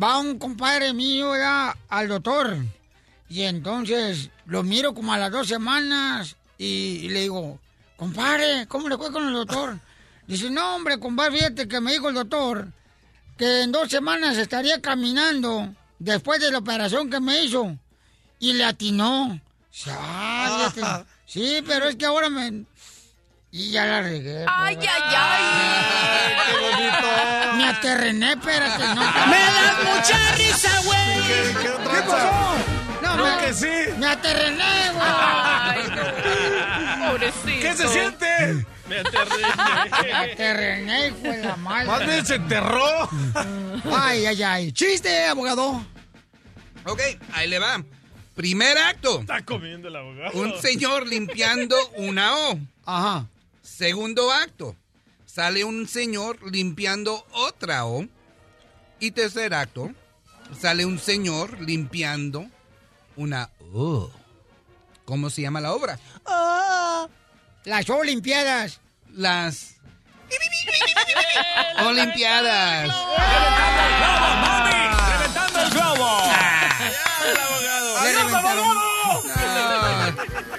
va un compadre mío ya al doctor. Y entonces lo miro como a las dos semanas y, y le digo, compadre, ¿cómo le fue con el doctor? Dice, no, hombre, compadre, fíjate que me dijo el doctor que en dos semanas estaría caminando después de la operación que me hizo. Y le atinó. "Ah, fíjate". Sí, pero es que ahora me... Y ya la regué. Ay, ay, ay. ¡Qué bonito! Me aterrené, espérate, no. ¡Me das mucha risa, güey! ¿Qué, qué pasó? No, Creo me, que sí. Me aterrené, güey. Ay, no. Pobrecito. ¿Qué se siente? Me Me aterrené, de la madre. Más bien se enterró. Ay, ay, ay. Chiste, abogado. Ok, ahí le va. Primer acto. Está comiendo el abogado. Un señor limpiando una O. Ajá. Segundo acto. Sale un señor limpiando otra O. Y tercer acto. Sale un señor limpiando una O. ¿Cómo se llama la obra? Las Olimpiadas. Las Olimpiadas. ¡Reventando el globo! Le reventaron.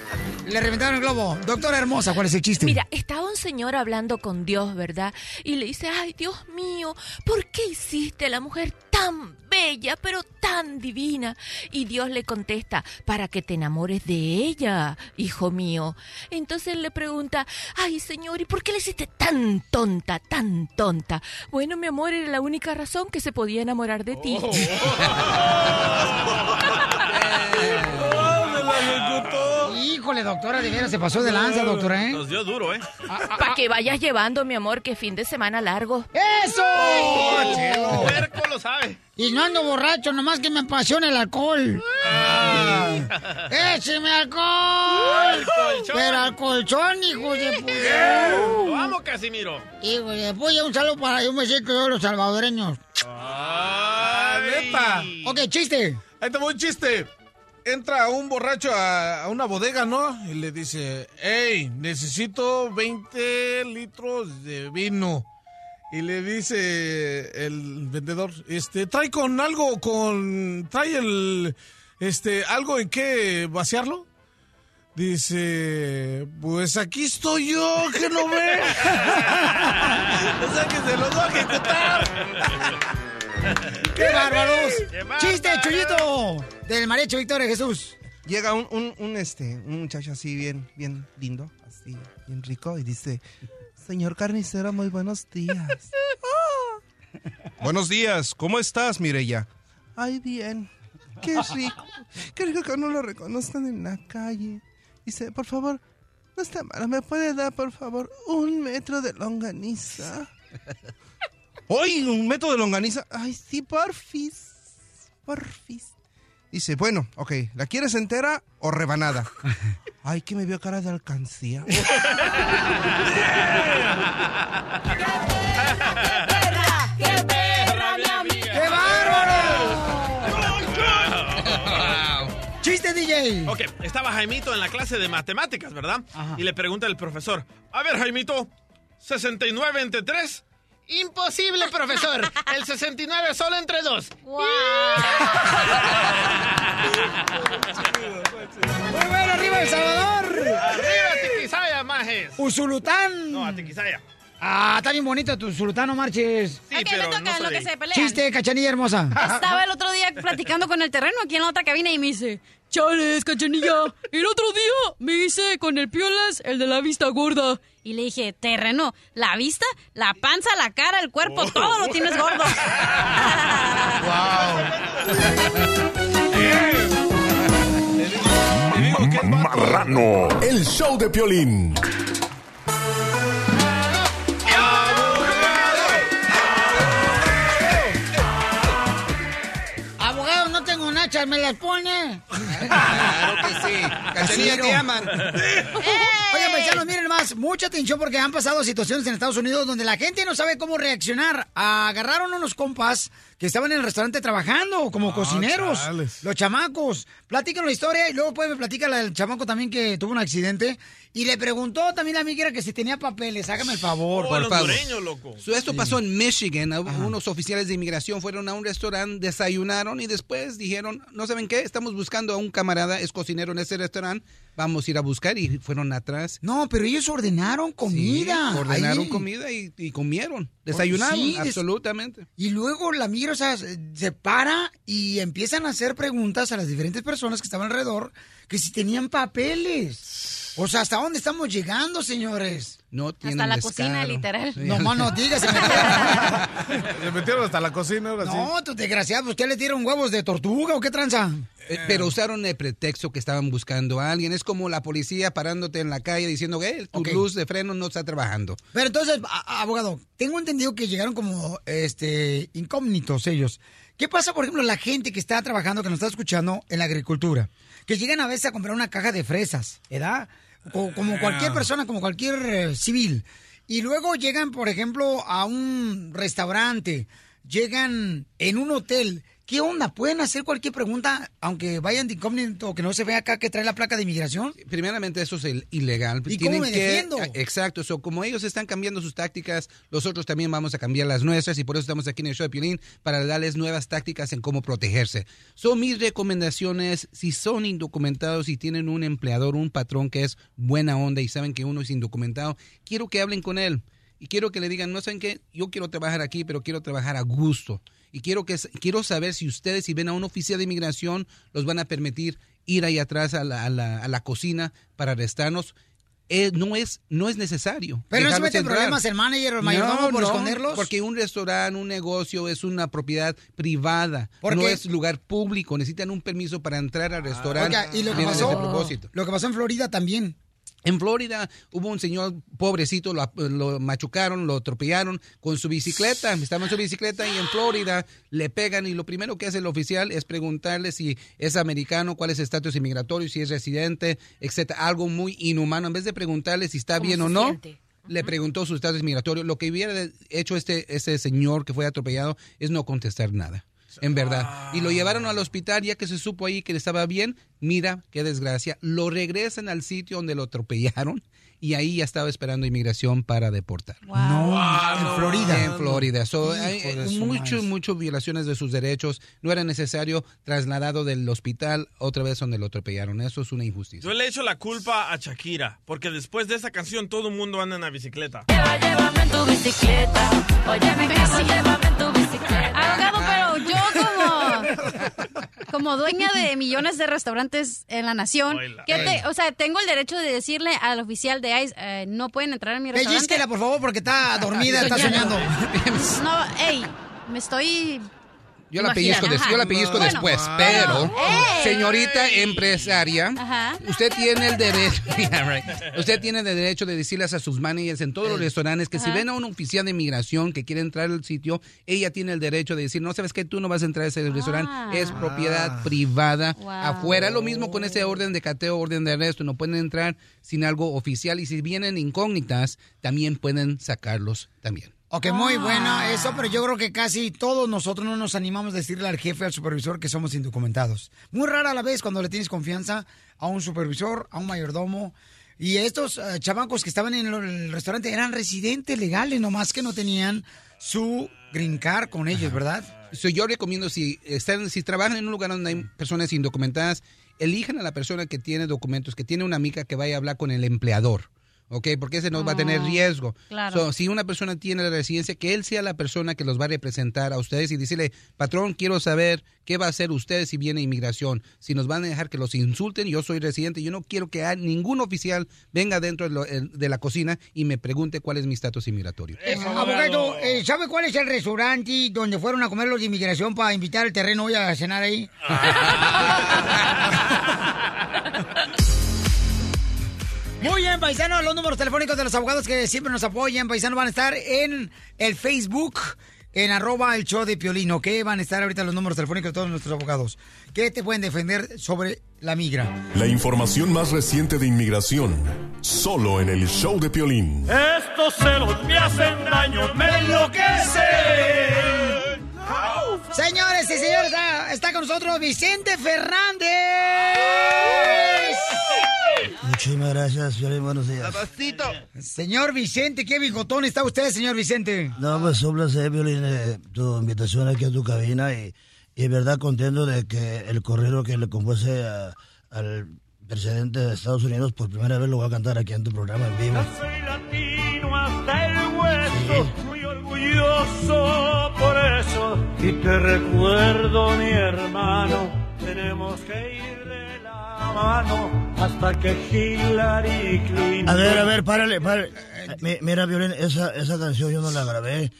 Le reventaron el globo. Doctora hermosa, ¿cuál es el chiste? Mira, estaba un señor hablando con Dios, ¿verdad? Y le dice, ay, Dios mío, ¿por qué hiciste a la mujer tan bella, pero tan divina? Y Dios le contesta, para que te enamores de ella, hijo mío. Entonces él le pregunta, ay, señor, ¿y por qué le hiciste tan tonta, tan tonta? Bueno, mi amor, era la única razón que se podía enamorar de ti. Híjole, doctora, de veras se pasó de lanza, doctora, ¿eh? Nos dio duro, ¿eh? Para que vayas llevando, mi amor, que fin de semana largo. ¡Eso! El puerco lo sabe. Y no ando borracho, nomás que me apasiona el alcohol. ¡Écheme alcohol! colchón. Pero al colchón, hijo de puta. Amo, Casimiro. Hijo de puta, un saludo para un besito de los salvadoreños. Ah, neta. Ok, chiste. Ahí te voy un chiste. Entra un borracho a, una bodega, ¿no? Y le dice, hey, necesito 20 litros de vino. Y le dice el vendedor, este, trae con algo, con, trae el, este, algo en qué vaciarlo. Dice, pues aquí estoy yo, que no ve. o sea que se los va a ejecutar. ¡Qué bárbaros! ¡Chiste, Chuyito! Del mariachi Victoria Jesús. Llega un, un, un, este, un muchacho así bien, bien lindo, así, bien rico, y dice, señor carnicero, muy buenos días. buenos días, ¿cómo estás, Mireya? Ay, bien, qué rico, qué rico que no lo reconozcan en la calle. Dice, por favor, no está malo, ¿me puede dar, por favor, un metro de longaniza? ¡Uy, un metro de longaniza! Ay, sí, porfis, porfis. Dice, bueno, ok, ¿la quieres entera o rebanada? Ay, que me vio cara de alcancía. ¡Qué perra, mi amiga! ¡Qué bárbaro! ¡Chiste, DJ! Ok, estaba Jaimito en la clase de matemáticas, ¿verdad? Y le pregunta el profesor, a ver, Jaimito, ¿69 entre 3? Imposible, profesor. El 69 solo entre 2. ¡Muy bueno, arriba El Salvador! ¡Arriba, Tiquisaya, majes! ¡Usulután! No, a Tiquisaya. Ah, está bien bonito tu sultán, no marches. Sí, Ok, me toca lo que se pelean. Chiste, cachanilla hermosa. Estaba el otro día platicando con el terreno aquí en la otra cabina y me dice, chales, cachanilla, el otro día me hice con el piolas el de la vista gorda. Y le dije, terreno, la vista, la panza, la cara, el cuerpo, todo lo tienes gordo. Marrano, el show de Piolín. ¿Me las pone? Claro que sí. Cachanilla, te aman. Oigan, paisanos, miren más, mucha atención porque han pasado situaciones en Estados Unidos donde la gente no sabe cómo reaccionar. Agarraron unos compas que estaban en el restaurante trabajando como cocineros. chales. Los chamacos. Platican la historia y luego pues me platica la del chamaco también que tuvo un accidente. Y le preguntó también a la amiga que si tenía papeles. Hágame el favor. Oh, Por el favor. loco. So, esto pasó en Michigan. Unos oficiales de inmigración fueron a un restaurante, desayunaron y después dijeron, no saben qué, estamos buscando a un camarada, es cocinero en ese restaurante, vamos a ir a buscar y fueron atrás. No, pero ellos ordenaron comida. Sí, ordenaron ahí. comida y, y comieron, desayunaron, Sí, des- absolutamente. Y luego la migra, o sea, se para y empiezan a hacer preguntas a las diferentes personas que estaban alrededor que si tenían papeles. O sea, ¿hasta dónde estamos llegando, señores? No tienen Hasta la descaro. cocina, literal. Sí. No más no digas. se metieron. Se metieron hasta la cocina ahora sí. No, tú desgraciado, ¿usted le dieron huevos de tortuga o qué tranza? Eh, Pero usaron el pretexto que estaban buscando a alguien. Es como la policía parándote en la calle diciendo que tu luz de freno no está trabajando. Pero entonces, abogado, tengo entendido que llegaron como este incógnitos ellos. ¿Qué pasa, por ejemplo, la gente que está trabajando, que nos está escuchando en la agricultura? Que llegan a veces a comprar una caja de fresas, ¿verdad? O como cualquier persona, como cualquier eh, civil. Y luego llegan, por ejemplo, a un restaurante, llegan en un hotel. ¿Qué onda? ¿Pueden hacer cualquier pregunta, aunque vayan de incógnito, que no se vea acá que trae la placa de inmigración? Primeramente, eso es il- ilegal. ¿Y cómo me defiendo? Ah, Exacto. So, como ellos están cambiando sus tácticas, nosotros también vamos a cambiar las nuestras y por eso estamos aquí en el show de Piolín para darles nuevas tácticas en cómo protegerse. Son mis recomendaciones, si son indocumentados y tienen un empleador, un patrón que es buena onda y saben que uno es indocumentado, quiero que hablen con él. Y quiero que le digan, no saben qué, yo quiero trabajar aquí, pero quiero trabajar a gusto. Y quiero, que, quiero saber si ustedes, si ven a un oficial de inmigración, los van a permitir ir ahí atrás a la, a la, a la cocina para arrestarnos. Eh, no, es, no es necesario. Pero no se dejarlos mete en entrar. problemas el manager o el mayordomo por esconderlos. Porque un restaurante, un negocio es una propiedad privada. ¿Por no es lugar público. Necesitan un permiso para entrar al restaurante. Oiga, y lo que pasó, propósito. lo que pasó en Florida también. En Florida hubo un señor pobrecito, lo, lo machucaron, lo atropellaron con su bicicleta. Estaba en su bicicleta y en Florida le pegan y lo primero que hace el oficial es preguntarle si es americano, cuál es su estatus inmigratorio, si es residente, etcétera. Algo muy inhumano. En vez de preguntarle si está ¿Cómo bien o no, siente? le preguntó su estatus migratorio. Lo que hubiera hecho este, este señor que fue atropellado es no contestar nada. En verdad. Y lo llevaron al hospital ya que se supo ahí que estaba bien. Mira, qué desgracia. Lo regresan al sitio donde lo atropellaron y ahí ya estaba esperando inmigración para deportar. No, en Florida. En Florida. So, hay, hay su muchas, muchas violaciones de sus derechos. No era necesario trasladado del hospital otra vez donde lo atropellaron. Eso es una injusticia. Yo le echo la culpa a Shakira, porque después de esa canción todo el mundo anda en la bicicleta. Llévame en tu bicicleta. Oye, mi casa, llévame en tu bicicleta. Abogado, pero yo como, como dueña de millones de restaurantes en la nación, Oila. ¿qué te- o sea, tengo el derecho de decirle al oficial de ICE, eh, no pueden entrar en mi restaurante. Pellizquela, por favor, porque está dormida, está soñando. No, ey, me estoy... Yo la pellizco, yo la pellizco Bueno, después, pero- pero, ¡Ey! señorita empresaria, Ajá. usted tiene el derecho, Yeah, right. usted tiene el derecho de decirles a sus managers en todos los restaurantes que si ven a un oficial de inmigración que quiere entrar al sitio, ella tiene el derecho de decir, no sabes que tú no vas a entrar a ese restaurante, es propiedad privada Wow. afuera. Lo mismo con ese orden de cateo, orden de arresto, no pueden entrar sin algo oficial y si vienen incógnitas, también pueden sacarlos también. Ok, muy bueno eso, pero yo creo que casi todos nosotros no nos animamos a decirle al jefe, al supervisor que somos indocumentados. Muy rara la vez cuando le tienes confianza a un supervisor, a un mayordomo. Y estos eh, chamacos que estaban en el restaurante eran residentes legales, nomás que no tenían su green card con ellos, ¿verdad? So, yo recomiendo si están, si trabajan en un lugar donde hay personas indocumentadas, elijan a la persona que tiene documentos, que tiene una amiga que vaya a hablar con el empleador. ¿Ok? Porque ese no va a tener Oh, riesgo. claro. So, si una persona tiene la residencia, que él sea la persona que los va a representar a ustedes y decirle, patrón, quiero saber qué va a hacer usted si viene inmigración. Si nos van a dejar que los insulten, yo soy residente, yo no quiero que ningún oficial venga dentro de, lo- el- de la cocina y me pregunte cuál es mi estatus inmigratorio. Abogado, eh, ¿sabe cuál es el restaurante donde fueron a comer los de inmigración para invitar el terreno hoy a cenar ahí? Muy bien, paisanos, los números telefónicos de los abogados que siempre nos apoyan, paisanos, van a estar en el Facebook, en arroba el show de Piolín, ¿ok? Van a estar ahorita los números telefónicos de todos nuestros abogados. que te pueden defender sobre la migra? La información más reciente de inmigración, solo en el show de Piolín. Estos celos me hacen daño, me enloquecen. Señores y señores, está, está con nosotros Vicente Fernández. Muchísimas gracias, Piolín, buenos días. Señor Vicente, qué bigotón está usted, señor Vicente. No, pues un placer, Violín, eh, tu invitación aquí a tu cabina y, y en verdad contento de que el corrido que le compuse a- al presidente de Estados Unidos por primera vez lo voy a cantar aquí en tu programa en vivo. Soy latino hasta el hueso, muy orgulloso por eso. Y te recuerdo, mi hermano, tenemos que ir de la mano hasta que Hillary Clinton. A ver, a ver, párale, párale. Mi- Mira, Violín, esa, esa canción yo no la grabé.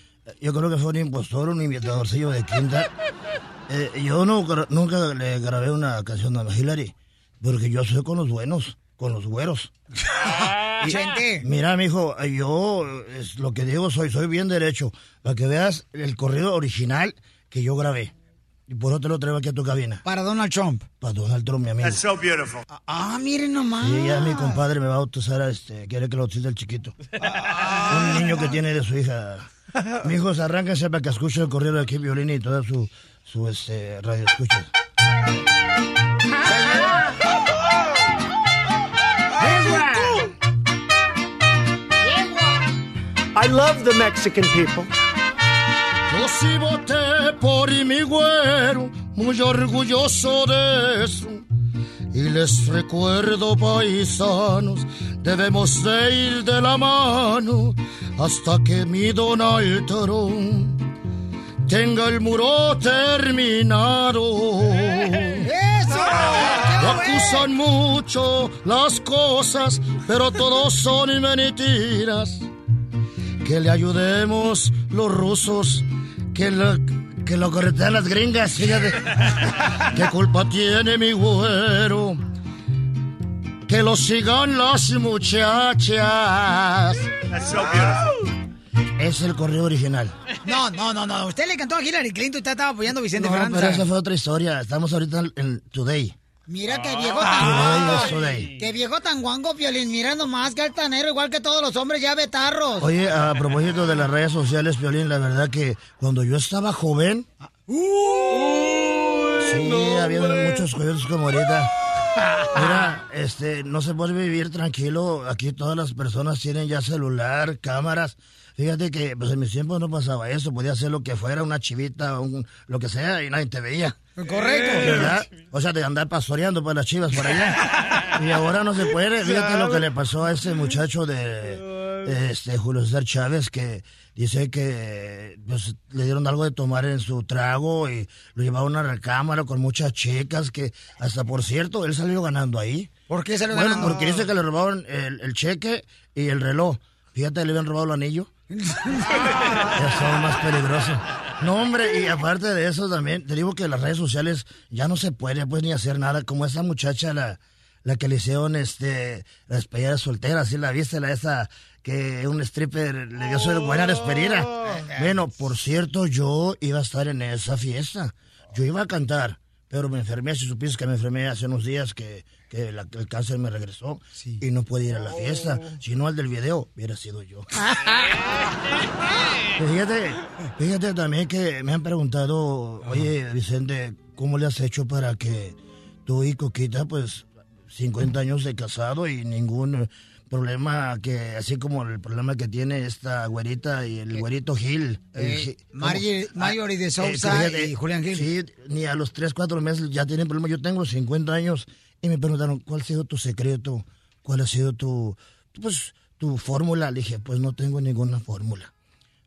Yo creo que fue un impostor, un imitadorcillo de quinta. Eh, yo no, nunca le grabé una canción a Hillary, porque yo soy con los buenos, con los güeros. Y- Chente. Mira, mijo, yo es lo que digo, soy, soy bien derecho. Para que veas el corrido original que yo grabé. Y por eso te lo traigo aquí a tu cabina. Para Donald Trump. Para Donald Trump, mi amigo. That's so beautiful. Ah, miren nomás. Sí, ya mi compadre me va a bautizar, a este, quiere que lo bautice el chiquito. Un niño que tiene de su hija. Mi hijo, arránquense para que escuche el corrido de aquí, Violín y toda su, su este, radio escucha. I love the Mexican people. Yo sí voté por mi güero, muy orgulloso de eso. Y les recuerdo, paisanos, debemos de ir de la mano hasta que mi Donald Trump tenga el muro terminado. Lo acusan mucho las cosas, pero todos son mentiras que le ayudemos los rusos, que lo, que lo corretean las gringas, fíjate. ¿Qué culpa tiene mi güero? Que lo sigan las muchachas. That's so beautiful. Es el correo original. No, no, no, no. Usted le cantó a Hillary Clinton y usted estaba apoyando a Vicente No, Fernández. pero esa fue otra historia. Estamos ahorita en Today. Mira qué viejo Ah, tan guango. Qué viejo tan guango, Violín. Mira nomás que altanero, igual que todos los hombres, ya betarros. Oye, a propósito de las redes sociales, Violín, la verdad que cuando yo estaba joven, Sí, había muchos coyotes como ahorita. Mira, este, no se puede vivir tranquilo. Aquí todas las personas tienen ya celular, cámaras. Fíjate que pues en mis tiempos no pasaba eso. Podía hacer lo que fuera, una chivita, un, lo que sea, y nadie te veía. Correcto. ¿Verdad? O sea, de andar pastoreando por las chivas por allá. Y ahora no se puede. Fíjate lo que le pasó a ese muchacho de este Julio César Chávez que dice que pues, le dieron algo de tomar en su trago y lo llevaron a la cámara con muchas chicas que hasta por cierto él salió ganando ahí. ¿Por qué salió bueno, ganando? porque dice que le robaron el, el cheque y el reloj. Fíjate, le habían robado el anillo. Eso es más peligroso. No, hombre, y aparte de eso también, te digo que las redes sociales ya no se puede pues ni hacer nada, como esa muchacha, la, la que le hicieron este, la despedida soltera, ¿sí la viste? La esa que un stripper le dio su buena despedida. Bueno, por cierto, yo iba a estar en esa fiesta. Yo iba a cantar, pero me enfermé, si supiste que me enfermé hace unos días que, que la- el cáncer me regresó y no pude ir a la fiesta. Si no, al del video hubiera sido yo. Fíjate, fíjate también que me han preguntado, oye Vicente, ¿cómo le has hecho para que tú y Coquita, pues, 50 años de casado y ningún problema que, así como el problema que tiene esta güerita y el güerito Gil? Eh, Marjorie- ¿cómo? Marjorie de Ah, eh, Sousa fíjate, y Julián Gil. Sí, ni a los 3, 4 meses ya tienen problema. Yo tengo 50 años y me preguntaron, ¿cuál ha sido tu secreto? ¿Cuál ha sido tu, pues, tu fórmula? Le dije, pues no tengo ninguna fórmula.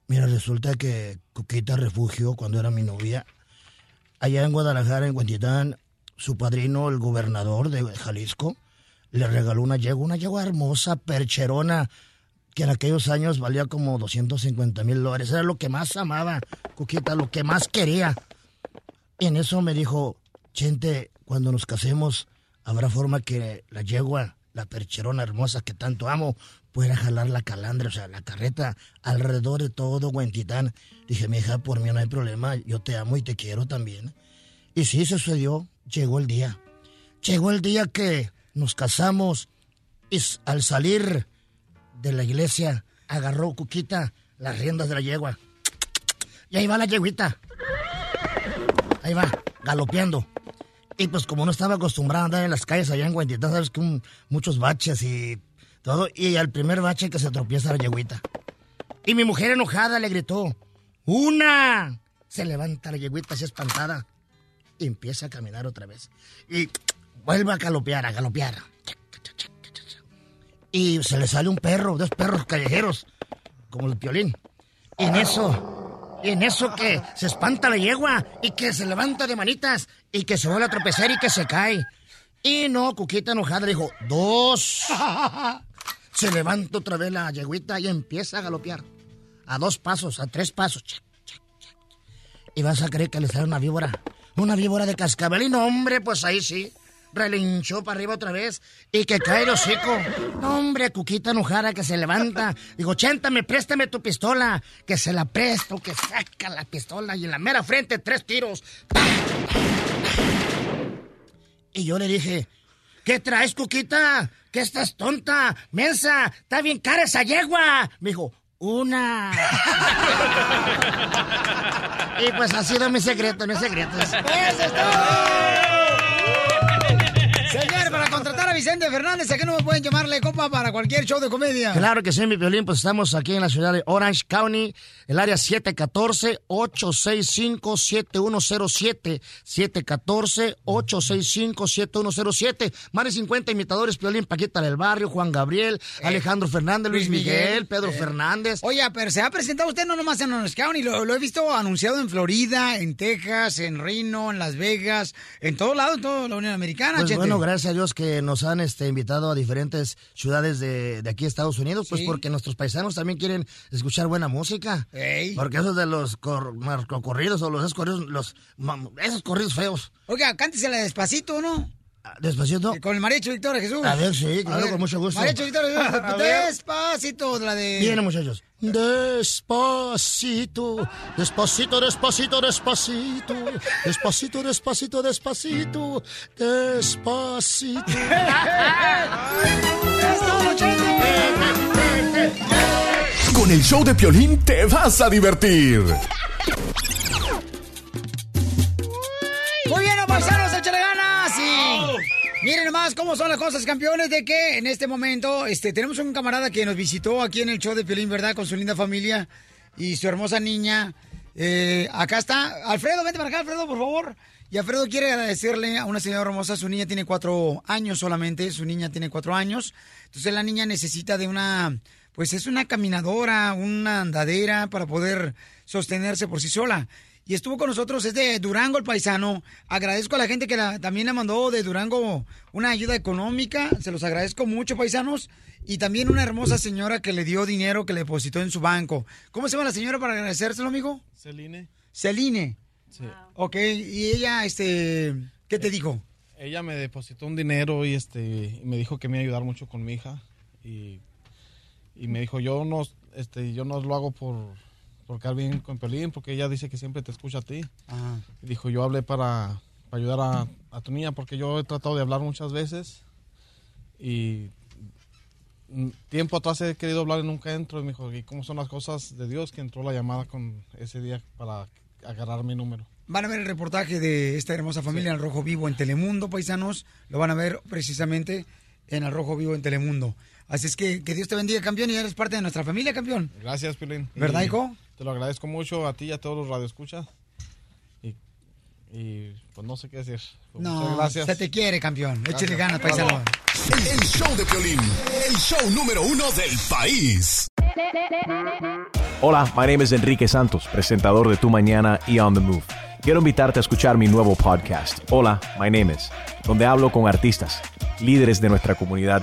Mira, resulta que Coquita Refugio, cuando era mi novia, allá en Guadalajara, en Huentitán, su padrino, el gobernador de Jalisco, le regaló una yegua, una yegua hermosa, percherona, que en aquellos años valía como 250 mil dólares. Era lo que más amaba, Coquita, lo que más quería. Y en eso me dijo, Chente, cuando nos casemos, habrá forma que la yegua, la percherona hermosa que tanto amo, pueda jalar la calandra, o sea, la carreta, alrededor de todo Huentitán. Dije, mi hija, por mí no hay problema, yo te amo y te quiero también. Y sí, sucedió, llegó el día. Llegó el día que nos casamos y al salir de la iglesia, agarró Cuquita las riendas de la yegua. Y ahí va la yeguita. Ahí va, galopeando. Y pues como no estaba acostumbrada a andar en las calles allá en Huentitán, sabes que muchos baches y todo. Y al primer bache que se tropieza la yeguita. Y mi mujer enojada le gritó, ¡Una! Se levanta la yeguita así espantada. Y empieza a caminar otra vez. Y vuelve a galopear, a galopear. Y se le sale un perro, dos perros callejeros, como el piolín. Y en eso, y en eso que se espanta la yegua y que se levanta de manitas y que se vuelve a tropezar y que se cae. Y no, Cuquita enojada dijo, dos. Se levanta otra vez la yeguita y empieza a galopear. A dos pasos, a tres pasos. Y vas a creer que le sale una víbora. Una víbora de cascabel. Y no, hombre, pues ahí sí. Relinchó para arriba otra vez y que cae el hocico. Hombre, Cuquita enojada que se levanta. Digo, chéntame, préstame tu pistola. Que se la presto, que saca la pistola y en la mera frente tres tiros. Y yo le dije, ¿qué traes, Cuquita? ¿Qué estás tonta? Mensa, está bien cara esa yegua. Me dijo, una. y pues ha sido mi secreto, mi secreto. ¡Eso es para contratar a Vicente Fernández, ¿a qué no me pueden llamarle, compa, para cualquier show de comedia? Claro que sí, mi violín, pues estamos aquí en la ciudad de Orange County, el área 714-865-7107. 714-865-7107. Más de 50 imitadores, Piolín, Paquita del Barrio, Juan Gabriel, Alejandro Fernández, Luis Miguel, Pedro eh. Fernández. Oye, pero se ha presentado usted no nomás en Orange County, lo, lo he visto anunciado en Florida, en Texas, en Reno, en Las Vegas, en todo lado, en toda la Unión Americana, Pues bueno, gracias a Dios que nos han este, invitado a diferentes ciudades de, de aquí, Estados Unidos, pues Sí. porque nuestros paisanos también quieren escuchar buena música. Porque esos de los cor- narcocorridos o los esos corridos, los, esos corridos feos. Oiga, cántesela despacito, ¿no? Despacito. Con el mariacho Victoria Jesús. A ver, sí, claro, ver, con mucho gusto. Mariacho Victoria A Jesús, despacito, la de... Viene, muchachos. Despacito, despacito, despacito, despacito, despacito, despacito, despacito, despacito. Con el show de Piolín te vas a divertir. Cómo son las cosas, campeones, de que en este momento este, tenemos un camarada que nos visitó aquí en el show de Piolín, ¿verdad? Con su linda familia y su hermosa niña. Eh, acá está. Alfredo, vente para acá, Alfredo, por favor. Y Alfredo quiere agradecerle a una señora hermosa. Su niña tiene cuatro años solamente. Su niña tiene cuatro años. Entonces la niña necesita de una, pues es una caminadora, una andadera para poder sostenerse por sí sola. Y estuvo con nosotros, es de Durango el paisano. Agradezco a la gente que la- también le mandó de Durango una ayuda económica. Se los agradezco mucho, paisanos. Y también una hermosa señora que le dio dinero que le depositó en su banco. ¿Cómo se llama la señora para agradecérselo, amigo? Celine. Celine. Sí. Ok, y ella, este, ¿qué te dijo? Ella me depositó un dinero y este me dijo que me iba a ayudar mucho con mi hija y, y me dijo yo no este yo no lo hago por por quedar bien con Pelín porque ella dice que siempre te escucha a ti. Ajá. Y dijo yo hablé para, para ayudar a, a tu niña porque yo he tratado de hablar muchas veces y tiempo atrás he querido hablar y nunca entro y me dijo y cómo son las cosas de Dios que entró la llamada con ese día para agarrar mi número. Van a ver el reportaje de esta hermosa familia en el Rojo Vivo en Telemundo, paisanos. Lo van a ver precisamente en el Rojo Vivo en Telemundo. Así es que que Dios te bendiga, campeón, y eres parte de nuestra familia, campeón. Gracias, Pilín. ¿Verdad, hijo? Te lo agradezco mucho a ti y a todos los radioescuchas. Y, y pues no sé qué decir. Pues, No, muchas gracias. se te quiere, campeón. Échale ganas, paisano. El, el show de Piolín, el show número uno del país. Hola, my name is Enrique Santos, presentador de Tu Mañana y On the Move. Quiero invitarte a escuchar mi nuevo podcast, Hola, my name is, donde hablo con artistas, líderes de nuestra comunidad